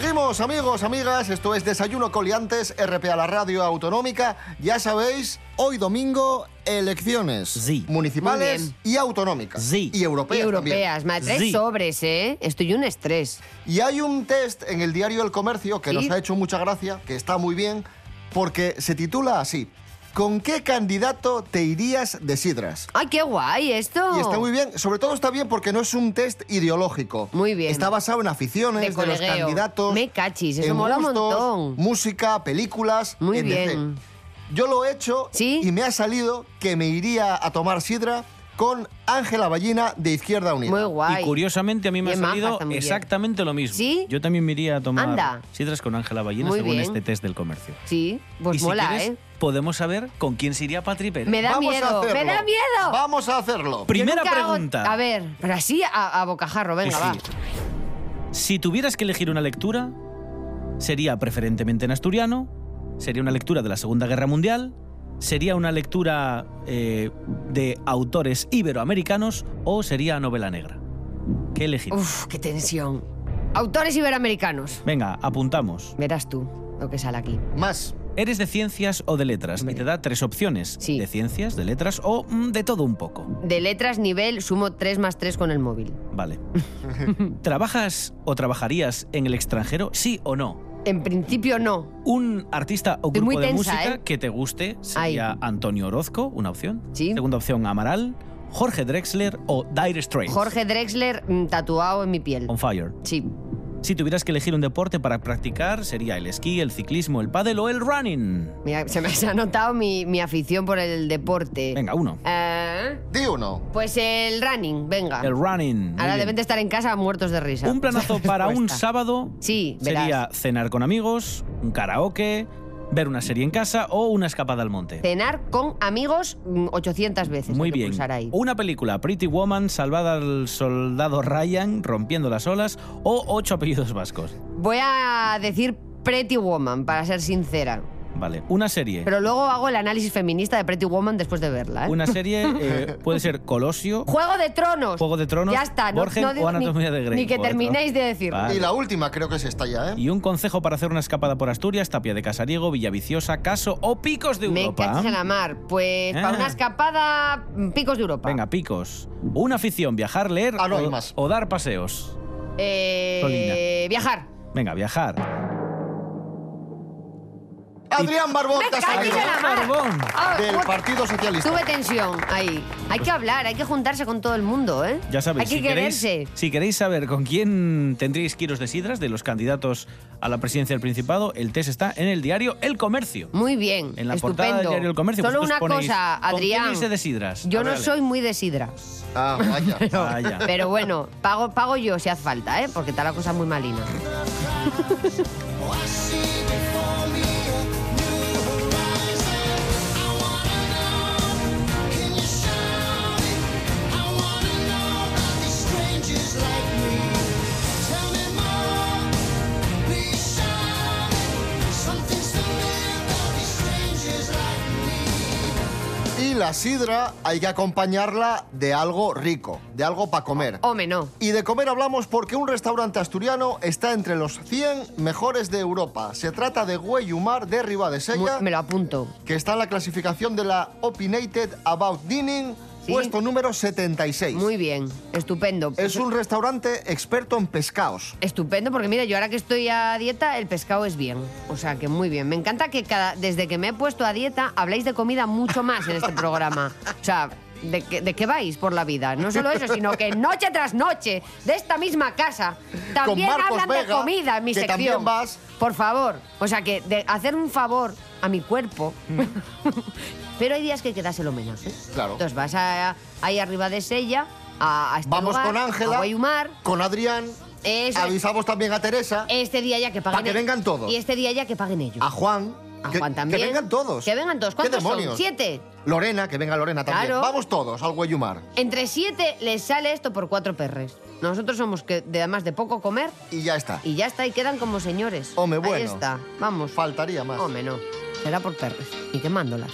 Seguimos, amigos, amigas. Esto es Desayuno Coliantes, RPA, la radio autonómica. Ya sabéis, hoy domingo, elecciones municipales y autonómicas. Y Y europeas. traes sobres, ¿eh? Estoy un estrés. Y hay un test en el diario El Comercio que ¿Sí? nos ha hecho mucha gracia, que está muy bien, porque se titula así. ¿Con qué candidato te irías de sidras? ¡Ay, qué guay esto! Y está muy bien, sobre todo está bien porque no es un test ideológico. Muy bien. Está basado en aficiones De de, los candidatos. Me cachis, eso en mola un gustos, montón. Música, películas. Muy etc. bien. Yo lo he hecho y me ha salido que me iría a tomar sidra con Ángela Ballina de Izquierda Unida. Y curiosamente a mí me ha salido muy bien. exactamente lo mismo. Yo también me iría a tomar Anda. sidras con Ángela Ballina Muy según bien. este test del comercio. Sí, pues y si mola, quieres, ¿eh? podemos saber con quién se iría Patri Pérez. Me da Vamos miedo, me da miedo. Vamos a hacerlo. Primera hago- pregunta. A ver, pero así a, a bocajarro, venga, Sí, va. sí. Si tuvieras que elegir una lectura, sería preferentemente en asturiano, sería una lectura de la Segunda Guerra Mundial, sería una lectura eh, de autores iberoamericanos o sería novela negra. ¿Qué elegir? Uf, qué tensión. Autores iberoamericanos. Venga, apuntamos. Verás tú lo que sale aquí. Más. ¿Eres de ciencias o de letras? Y te da tres opciones. De ciencias, de letras o mm, de todo un poco. De letras, nivel, sumo 3 más 3 con el móvil. Vale. ¿Trabajas o trabajarías en el extranjero? ¿Sí o no? En principio no. Un artista o grupo de música ¿eh? que te guste sería Antonio Orozco, una opción. Segunda opción, Amaral, Jorge Drexler o Dire Straits. Jorge Drexler mm, tatuado en mi piel. On Fire. Sí. Si tuvieras que elegir un deporte para practicar, sería el esquí, el ciclismo, el pádel o el running. Mira, se me ha notado mi, mi afición por el deporte. Venga, uno. Eh, Di uno. pues el running, venga. El running. Ahora deben de estar en casa muertos de risa. Un planazo para un sábado Sí, sería cenar con amigos, un karaoke, ver una serie en casa o una escapada al monte. Cenar con amigos mm, 800 veces. Muy bien. ahí. Una película, Pretty Woman, Salvada al soldado Ryan, Rompiendo las olas o Ocho apellidos vascos. Voy a decir Pretty Woman, para ser sincera. Vale. Una serie. Pero luego hago el análisis feminista de Pretty Woman después de verla. ¿eh? Una serie eh, puede ser Colosio, Juego de Tronos. Juego de Tronos, Ya está. No, Borgen no o ni- Anatomía de Grey. Ni que terminéis de. Vale. Y la última creo que es esta ya, ¿eh? Y un consejo para hacer una escapada por Asturias, Tapia de Casariego, Villaviciosa, Caso o Picos de Me Europa. cachis en la mar. Pues Ah. para una escapada, mm, picos de Europa. Venga, Picos. Una afición, viajar, leer Ah, no o, más. o dar paseos. Eh, viajar. Venga, viajar. Adrián Barbón la. Barbón. Ah, del Partido Socialista. Tuve tensión ahí. Hay que hablar, hay que juntarse con todo el mundo, ¿eh? Ya sabéis, Hay que si, queréis, quererse. si queréis saber con quién tendríais kilos de sidras de los candidatos a la presidencia del Principado, el test está en el diario El Comercio. Muy bien. En la estupendo. portada del diario El Comercio. Solo vosotros una ponéis, cosa, ¿con quién Adrián. irse de sidras? Yo no soy muy de sidra. Ah, vaya. Vaya. Pero bueno, pago, pago yo si hace falta, ¿eh? Porque está la cosa muy malina. Y la sidra hay que acompañarla de algo rico, de algo para comer. Home, no. Y de comer hablamos porque un restaurante asturiano está entre los 100 mejores de Europa. Se trata de Güeyumar de Ribadesella, Me lo apunto. que está en la clasificación de la Opinated About Dining, puesto número 76. Muy bien, estupendo. Es un restaurante experto en pescados. Estupendo, porque mira, yo ahora que estoy a dieta, el pescado es bien. O sea, que muy bien. Me encanta que cada, desde que me he puesto a dieta habléis de comida mucho más en este programa. O sea, de que, de que vais por la vida. No solo eso, sino que noche tras noche, de esta misma casa, también hablan de comida en mi que sección. vas. Por favor. O sea, que de hacer un favor a mi cuerpo. Pero hay días que hay que dárselo menos. ¿eh? Claro. Entonces vas a- ahí arriba de Sella, a, a este Vamos lugar, con a Ángela, Guayumar. con Adrián, Eso. avisamos también a Teresa, Este día ya que paguen. Para que vengan todos. Y este día ya que paguen ellos. a Juan. A que- Juan que, también. vengan todos. Que vengan todos. ¿Qué ¿Cuántos son? demonios? ¿Siete? Lorena, que venga Lorena también. Claro. Vamos todos al Güeyumar. Entre siete les sale esto por cuatro perres. Nosotros somos que de, además de poco comer Y ya está. y ya está, y quedan como señores. Ahí bueno. está. Vamos. Faltaría más. Home, no. Será por perres. Y quemándolas.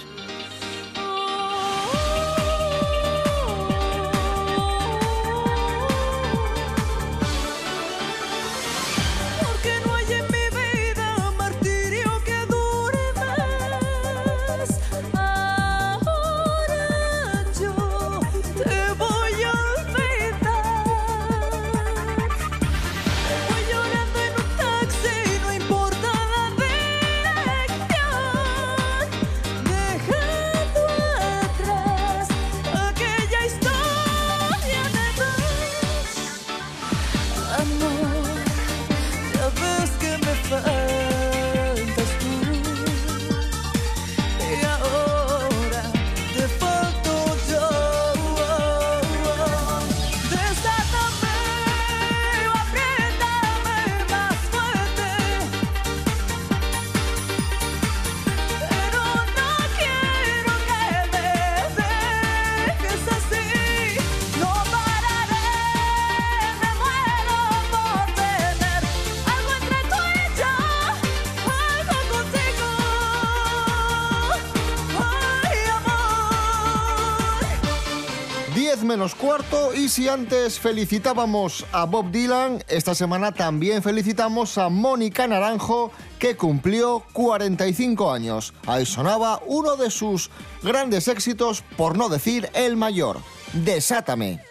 Menos cuarto y si antes felicitábamos a Bob Dylan, esta semana también felicitamos a Mónica Naranjo que cumplió 45 años. Ahí sonaba uno de sus grandes éxitos, por no decir el mayor, Desátame.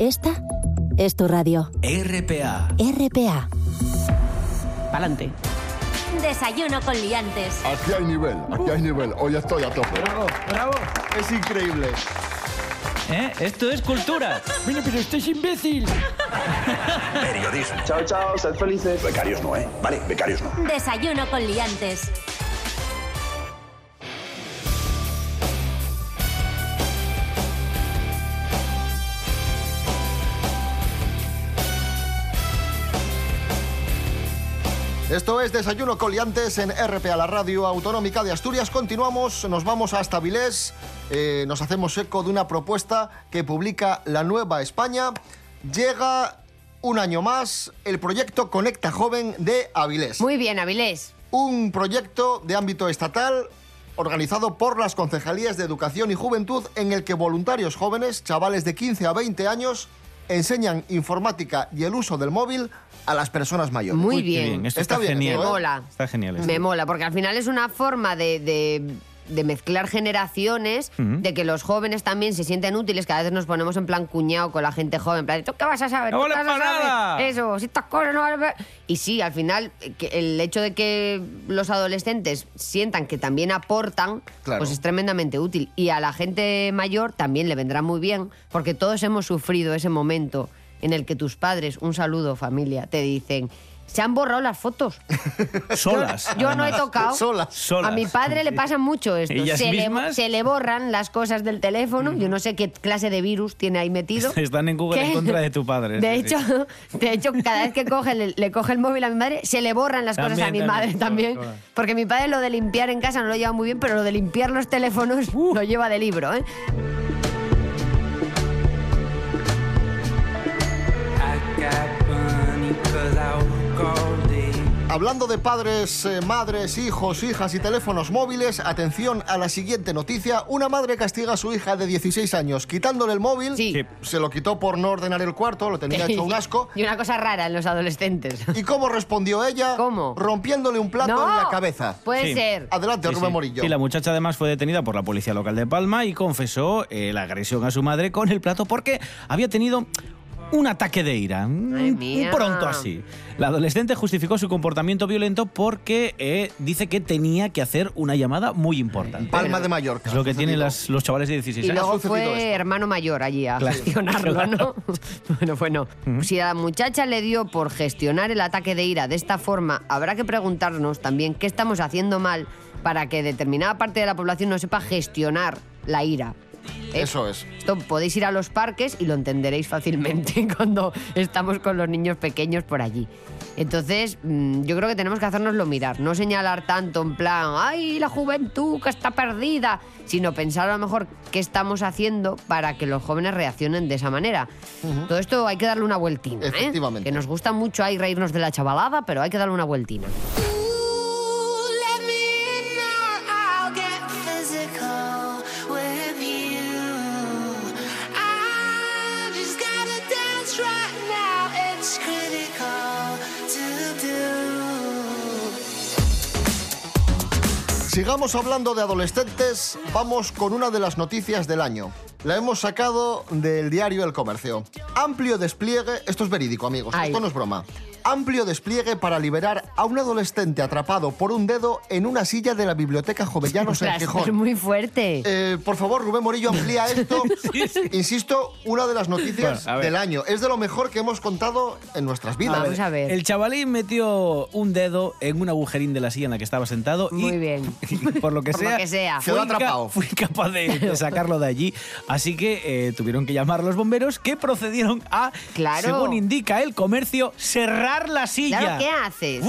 Esta es tu radio. RPA. RPA. Pa'lante. Desayuno con liantes. Aquí hay nivel, aquí hay nivel. Hoy estoy a tope. Bravo, bravo. Es increíble. ¿Eh? Esto es cultura. Bueno, pero esto es imbécil. Periodismo. Chao, chao, sed felices. Becarios no, ¿eh? Vale, becarios no. Desayuno con liantes. Esto es Desayuno Coliantes en RPA, la radio autonómica de Asturias. Continuamos, nos vamos hasta Vilés, eh, nos hacemos eco de una propuesta que publica La Nueva España. Llega un año más el proyecto Conecta Joven de Avilés. Muy bien, Avilés. Un proyecto de ámbito estatal organizado por las Concejalías de Educación y Juventud en el que voluntarios jóvenes, chavales de 15 a 20 años, enseñan informática y el uso del móvil a las personas mayores. Muy Uy, bien. bien. Esto está genial. Me mola. Está genial. esto. Me mola, porque al final es una forma de, de- de mezclar generaciones, de que los jóvenes también se sienten útiles, que a veces nos ponemos en plan cuñado con la gente joven, en plan, ¿tú qué vas a saber? No ¿Tú qué vale vas a para saber? nada. Eso, si estas cosas no valen pa-". Y sí, al final, que el hecho de que los adolescentes sientan que también aportan, Claro. pues es tremendamente útil. Y a la gente mayor también le vendrá muy bien, porque todos hemos sufrido ese momento en el que tus padres, un saludo familia, te dicen, se han borrado las fotos. Solas. Yo no he tocado. Solas. A mi padre le pasa mucho esto. Se le, mismas. se le borran las cosas del teléfono. Yo no sé qué clase de virus tiene ahí metido. Están en Google ¿Qué? en contra de tu padre. De sí. hecho, de hecho, cada vez que coge, le, le coge el móvil a mi madre, se le borran las cosas a También, mi madre también. también. Porque mi padre lo de limpiar en casa no lo lleva muy bien, pero lo de limpiar los teléfonos Uh. lo lleva de libro, ¿eh? Hablando de padres, eh, madres, hijos, hijas y teléfonos móviles, atención a la siguiente noticia. Una madre castiga a su hija de 16 años quitándole el móvil. Se lo quitó por no ordenar el cuarto, lo tenía hecho un asco. Y una cosa rara en los adolescentes. ¿Y cómo respondió ella? ¿Cómo? Rompiéndole un plato No, en la cabeza. puede Sí. ser. Adelante, Sí, Rubén sí. Morillo. Sí, la muchacha además fue detenida por la policía local de Palma y confesó eh, la agresión a su madre con el plato porque había tenido un ataque de ira. Un mía. pronto así. La adolescente justificó su comportamiento violento porque eh, dice que tenía que hacer una llamada muy importante. Palma de Mallorca. Es lo que tienen las- los chavales de 16 Y años. luego fue hermano mayor allí a Claro. gestionarlo, ¿no? bueno, bueno. Si a la muchacha le dio por gestionar el ataque de ira de esta forma, habrá que preguntarnos también qué estamos haciendo mal para que determinada parte de la población no sepa gestionar la ira. ¿Eh? Eso es. Esto podéis ir a los parques y lo entenderéis fácilmente cuando estamos con los niños pequeños por allí. Entonces, mm, yo creo que tenemos que hacernoslo mirar, no señalar tanto en plan, ¡ay, la juventud que está perdida! Sino pensar a lo mejor qué estamos haciendo para que los jóvenes reaccionen de esa manera. Todo esto hay que darle una vueltina, ¿eh? Efectivamente. Que nos gusta mucho ahí reírnos de la chavalada, pero hay que darle una vueltina. Sigamos hablando de adolescentes, vamos con una de las noticias del año. La hemos sacado del diario El Comercio. Amplio despliegue, esto es verídico amigos, esto no es broma. Amplio despliegue para liberar a un adolescente atrapado por un dedo en una silla de la Biblioteca Jovellanos en Gijón. es muy fuerte. Eh, por favor, Rubén Morillo, amplía esto. Insisto, una de las noticias Bueno, a ver. del año. Es de lo mejor que hemos contado en nuestras vidas. El chavalín metió un dedo en un agujerín de la silla en la que estaba sentado y, Muy bien. por lo que Por lo sea, que sea. fue Quedó atrapado. fue incapaz de, de sacarlo de allí. Así que eh, tuvieron que llamar a los bomberos que procedieron a, Claro. según indica el comercio, cerrar la silla. Claro, ¿qué haces?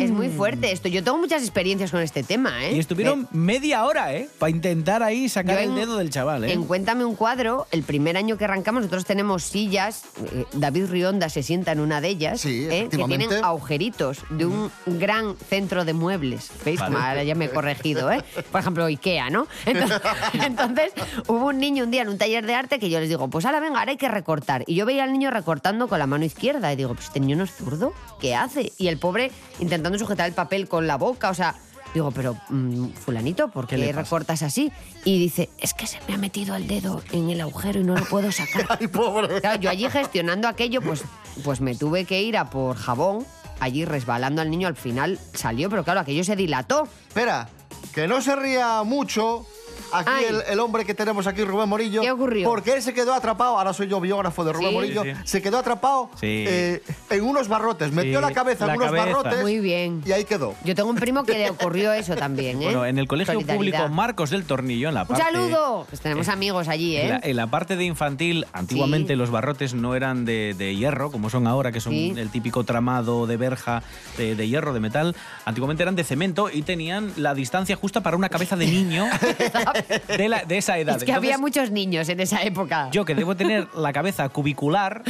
Es muy fuerte esto. Yo tengo muchas experiencias con este tema, ¿eh? Y estuvieron media hora, ¿eh? Para intentar ahí sacar el dedo del chaval, ¿eh? En Cuéntame un cuadro, el primer año que arrancamos, nosotros tenemos sillas. eh, David Rionda se sienta en una de ellas, ¿eh? que tienen agujeritos de un gran centro de muebles. ¿Veis? Vale. Ahora ya me he corregido, ¿eh? Por ejemplo, Ikea, ¿no? Entonces, entonces, hubo un niño un día en un taller de arte que yo les digo, pues ahora venga, ahora hay que recortar. Y yo veía al niño recortando con la mano izquierda y digo, pues este niño no es zurdo, ¿qué hace? Y el pobre intentando sujetar el papel con la boca, o sea... Digo, pero mm, fulanito, ¿por qué, le pasa? recortas así? Y dice, es que se me ha metido el dedo en el agujero y no lo puedo sacar. ¡Ay, pobre! Claro, yo allí gestionando aquello, pues, pues me tuve que ir a por jabón, allí resbalando al niño, al final salió, pero claro, aquello se dilató. Espera, que no se ría mucho aquí Ay. el, el hombre que tenemos aquí, Rubén Morillo. ¿Qué ocurrió? Porque él se quedó atrapado, ahora soy yo biógrafo de Rubén Sí. Morillo, Sí, sí. se quedó atrapado Sí. eh, en unos barrotes, metió Sí, la cabeza la en unos cabeza. barrotes Muy bien. y ahí quedó. Yo tengo un primo que le ocurrió eso también, ¿eh? Bueno, en el colegio Solidaridad. público Marcos del Tornillo, en la ¡Un parte... saludo! Pues tenemos amigos allí, En la, ¿eh? en la parte de infantil, antiguamente Sí. los barrotes no eran de, de hierro, como son ahora, que son Sí. el típico tramado de verja de, de hierro, de metal. Antiguamente eran de cemento y tenían la distancia justa para una cabeza de niño de, la- de esa edad. Es que había Entonces, muchos niños en esa época. Yo, que debo tener la cabeza cubicular,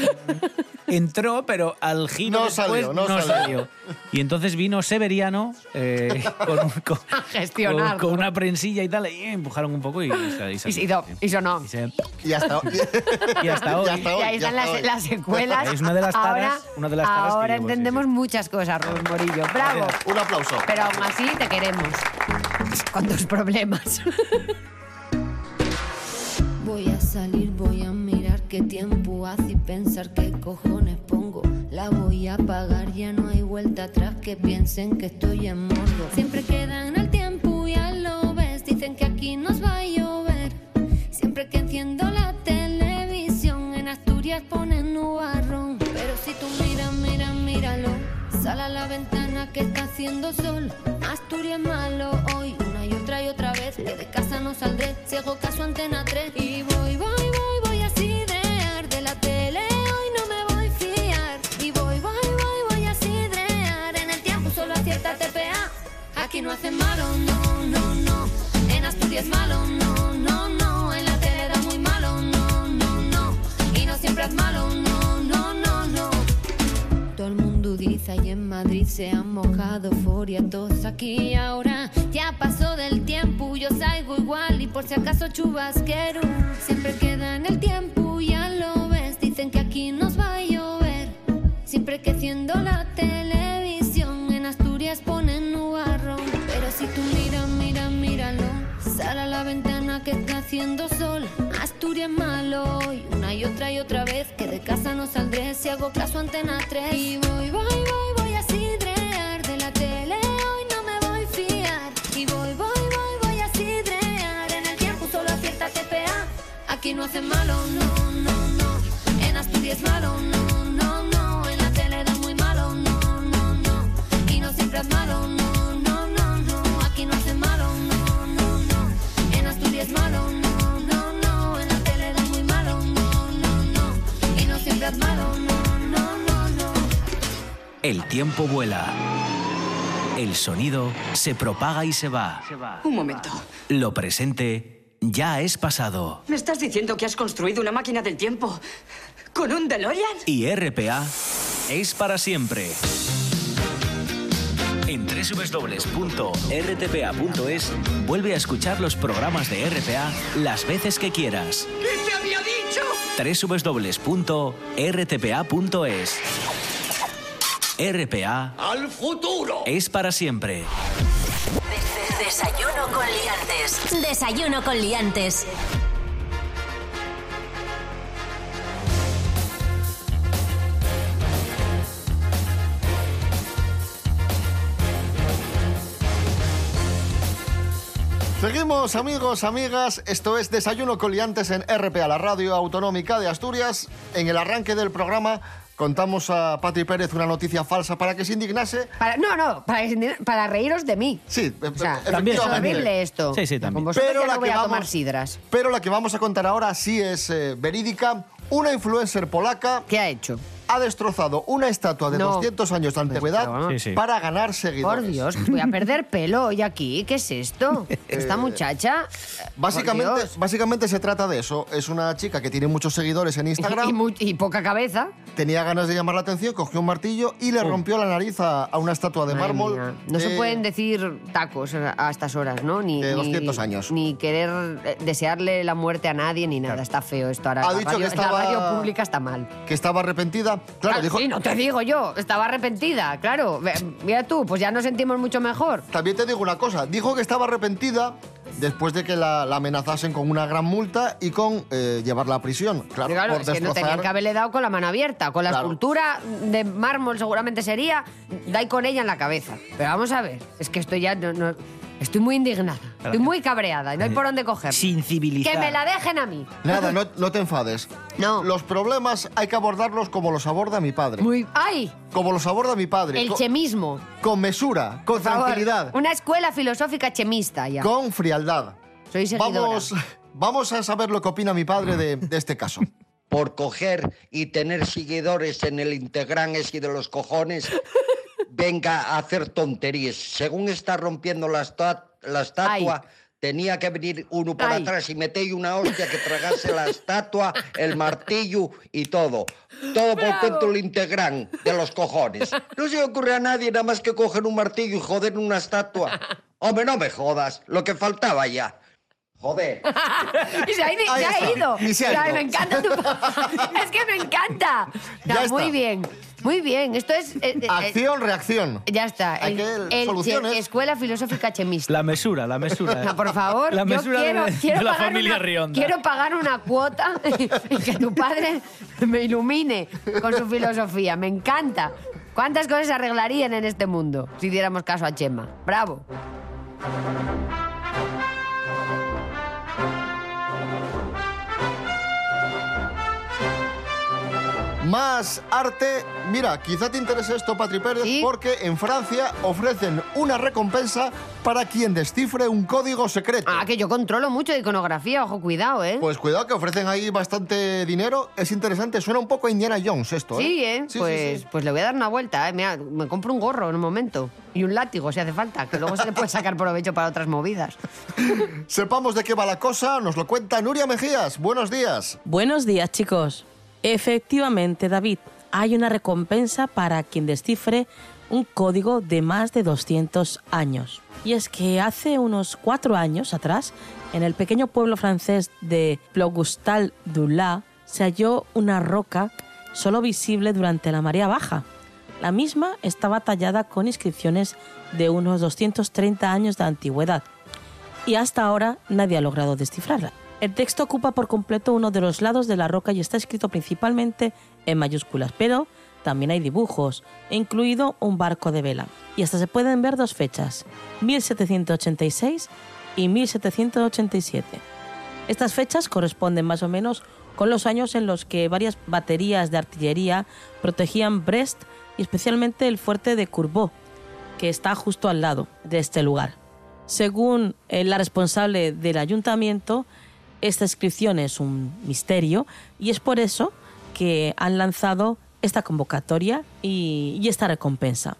entró, pero al giro No después salió, no salió. Y entonces vino Severiano eh, con, con- A gestionar. con- con una prensilla y tal, y empujaron un poco y, se- y Y, salió. se hizo- y sonó. Y se- Y hasta, y hasta hoy. Y hasta hoy, Y ahí están las, las secuelas. Es una de las taras- ahora, una de las taras que ahora entendemos muchas cosas, Rubén Morillo. ¡Bravo! Un aplauso. Pero aún así te queremos. Con problemas. Voy a salir, voy a mirar qué tiempo hace y pensar qué cojones pongo. La voy a pagar, ya no hay vuelta atrás que piensen que estoy en modo. Siempre quedan el tiempo, ya lo ves. Dicen que aquí nos va a llover. Siempre que enciendo la televisión, en Asturias ponen nubarrón. Pero si tú miras, mira, míralo. Sal a la ventana que está haciendo sol. Asturias malo hoy, una y otra y otra vez. Que de casa no saldré, si hago caso antena 3. Y voy, voy, voy, voy a sidrear. De la tele hoy no me voy a fiar. Y voy, voy, voy, voy a sidrear. En el tiempo solo acierta TPA. Aquí no hacen malo, no, no, no. En Asturias malo, no, no, no. En la tele da muy malo, no, no, no. Y no siempre es malo, no. Y en Madrid se han mojado euforia todos aquí y ahora. Ya pasó del tiempo yo salgo igual y por si acaso chubasquero siempre queda en el tiempo ya lo ves dicen que aquí nos va a llover. Siempre que enciendo la televisión en Asturias ponen nubarrón. Pero si tú miras mira míralo sal a la ventana que está haciendo sol. Asturias malo hoy una y otra y otra vez que de casa no saldré si hago caso a antena 3 y voy voy voy voy a sidrear de la tele hoy no me voy a fiar. Y voy voy voy voy a sidrear en el tiempo solo acierta TPA aquí no hacen malo no no no. En Asturias malo no no El tiempo vuela. El sonido se propaga y se va. Un momento. Lo presente ya es pasado. ¿Me estás diciendo que has construido una máquina del tiempo con un DeLorean? Y RPA es para siempre. En www.rtpa.es vuelve a escuchar los programas de RPA las veces que quieras. ¿Qué te había dicho? www.rtpa.es RPA ¡Al futuro! es para siempre. Desayuno con liantes. Desayuno con liantes. Seguimos, amigos, amigas. Esto es Desayuno Coliantes en RPA, la radio autonómica de Asturias. En el arranque del programa contamos a Pati Pérez una noticia falsa para que se indignase. Para- no, no, para, para reíros de mí. Sí, O sea, También, es horrible esto. Sí, sí, también. Con vosotros Pero ya la no voy que a tomar vamos- sidras. Pero la que vamos a contar ahora sí es eh, verídica. Una influencer polaca. ¿Qué ha hecho? Ha destrozado una estatua de No. 200 años de antigüedad pero- Sí, sí. para ganar seguidores. Por Dios, voy a perder pelo hoy aquí. ¿Qué es esto? Esta muchacha. eh, Básicamente, básicamente se trata de eso. Es una chica que tiene muchos seguidores en Instagram. Y, poca cabeza. Tenía ganas de llamar la atención, cogió un martillo y le rompió la nariz a, a una estatua de. Madre mármol. mía. No se de- pueden decir tacos a estas horas, ¿no? Ni, De ni- 200 años. Ni querer eh, desearle la muerte a nadie ni nada. Está feo esto ahora. Ha la, dicho radio, que estaba- la radio pública está mal. que estaba arrepentida. Claro, dijo. Sí, no te digo yo. Estaba arrepentida, claro. Mira tú, pues ya nos sentimos mucho mejor. También te digo una cosa, dijo que estaba arrepentida después de que la, la amenazasen con una gran multa y con eh, llevarla a prisión. Claro, Claro, por es que no tenían que haberle dado con la mano abierta. Con la Claro. escultura de mármol seguramente sería, da con ella en la cabeza. Pero vamos a ver, es que estoy ya... no- no- estoy muy indignada, estoy muy cabreada, no hay por dónde coger. Sin civilizar. Que me la dejen a mí. Nada, no, no te enfades. No. Los problemas hay que abordarlos como los aborda mi padre. Muy... ¡Ay! Como los aborda mi padre. El con, chemismo. con mesura, con Por favor, tranquilidad, Una escuela filosófica chemista ya. con frialdad. Soy seguidora. Vamos, vamos a saber lo que opina mi padre de, de este caso. por coger y tener seguidores en el Integrán ese de los cojones, venga a hacer tonterías. Según está rompiendo la, la estatua, tenía que venir uno por Ay. atrás y meter una hostia que tragase la estatua, el martillo y todo. Todo por Bravo. cuento del Integrán de los cojones. No se ocurre a nadie nada más que coger un martillo y joder una estatua. Hombre, no me jodas, lo que faltaba ya. Joder. Y se ha, ido- Ahí se ha ido. Y se ha ido. me encanta tu... es que me encanta. Ya No, está. muy bien, muy bien. Esto es... eh, eh, Acción, reacción. ya está. Hay El, que- el soluciones. che- Escuela Filosófica Chemista. La mesura, la mesura. No, por favor, La yo mesura quiero, de, quiero de la pagar familia una, Rionda. Quiero pagar una cuota y que tu padre me ilumine con su filosofía. Me encanta. ¿Cuántas cosas se arreglarían en este mundo si diéramos caso a Chema? Bravo. Más arte. Mira, quizá te interese esto, Patri Pérez, porque en Francia ofrecen una recompensa para quien descifre un código secreto. Ah, que yo controlo mucho de iconografía, ojo, cuidado, ¿eh? Pues cuidado que ofrecen ahí bastante dinero. Es interesante, suena un poco a Indiana Jones esto, ¿eh? Sí, ¿eh? Sí, sí, pues, sí. pues le voy a dar una vuelta, ¿eh? Mira, me compro un gorro en un momento. Y un látigo, si hace falta, que luego se le puede sacar provecho para otras movidas. Sepamos de qué va la cosa, nos lo cuenta Nuria Mejías. Buenos días. Buenos días, chicos. Efectivamente, David, hay una recompensa para quien descifre un código de más de 200 años. Y es que hace unos cuatro años atrás, en el pequeño pueblo francés de Plougustal du Lac, se halló una roca solo visible durante la marea baja. La misma estaba tallada con inscripciones de unos 230 años de antigüedad y hasta ahora nadie ha logrado descifrarla. El texto ocupa por completo uno de los lados de la roca y está escrito principalmente en mayúsculas, pero también hay dibujos, incluido un barco de vela. Y hasta se pueden ver dos fechas, 1786 y 1787. Estas fechas corresponden más o menos con los años en los que varias baterías de artillería protegían Brest y especialmente el fuerte de Courbeau, que está justo al lado de este lugar. Según eh, la responsable del ayuntamiento, esta inscripción es un misterio y es por eso que han lanzado esta convocatoria y, esta recompensa.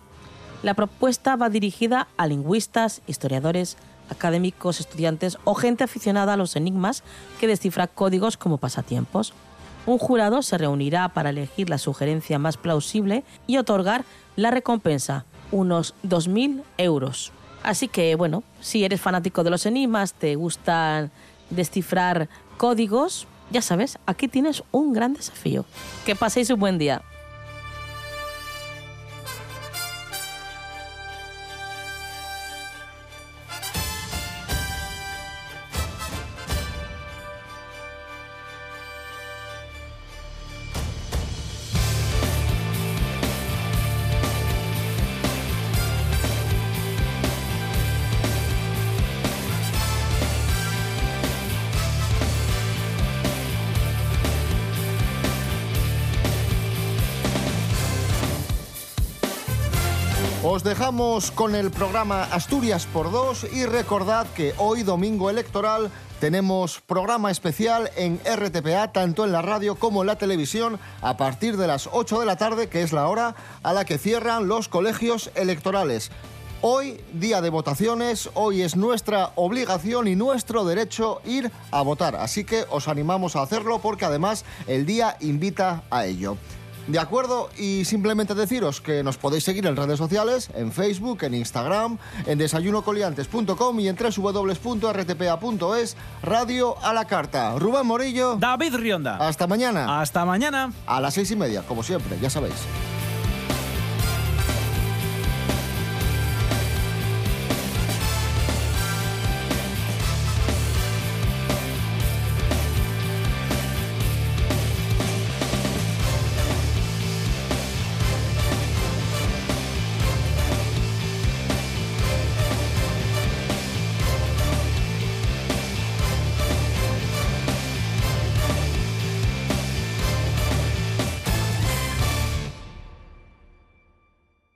La propuesta va dirigida a lingüistas, historiadores, académicos, estudiantes o gente aficionada a los enigmas que descifra códigos como pasatiempos. Un jurado se reunirá para elegir la sugerencia más plausible y otorgar la recompensa, unos 2.000 euros. Así que, bueno, si eres fanático de los enigmas, te gustan descifrar códigos, ya sabes, aquí tienes un gran desafío. Que paséis un buen día. Dejamos con el programa Asturias por dos y recordad que hoy domingo electoral tenemos programa especial en RTPA, tanto en la radio como en la televisión, a partir de las 8 de la tarde, que es la hora a la que cierran los colegios electorales. Hoy, día de votaciones, hoy es nuestra obligación y nuestro derecho ir a votar, así que os animamos a hacerlo porque además el día invita a ello. De acuerdo, y simplemente deciros que nos podéis seguir en redes sociales, en Facebook, en Instagram, en desayunocoliantes.com y en www.rtpa.es, radio a la carta. Rubén Morillo. David Rionda. Hasta mañana. Hasta mañana. A las seis y media, como siempre, ya sabéis.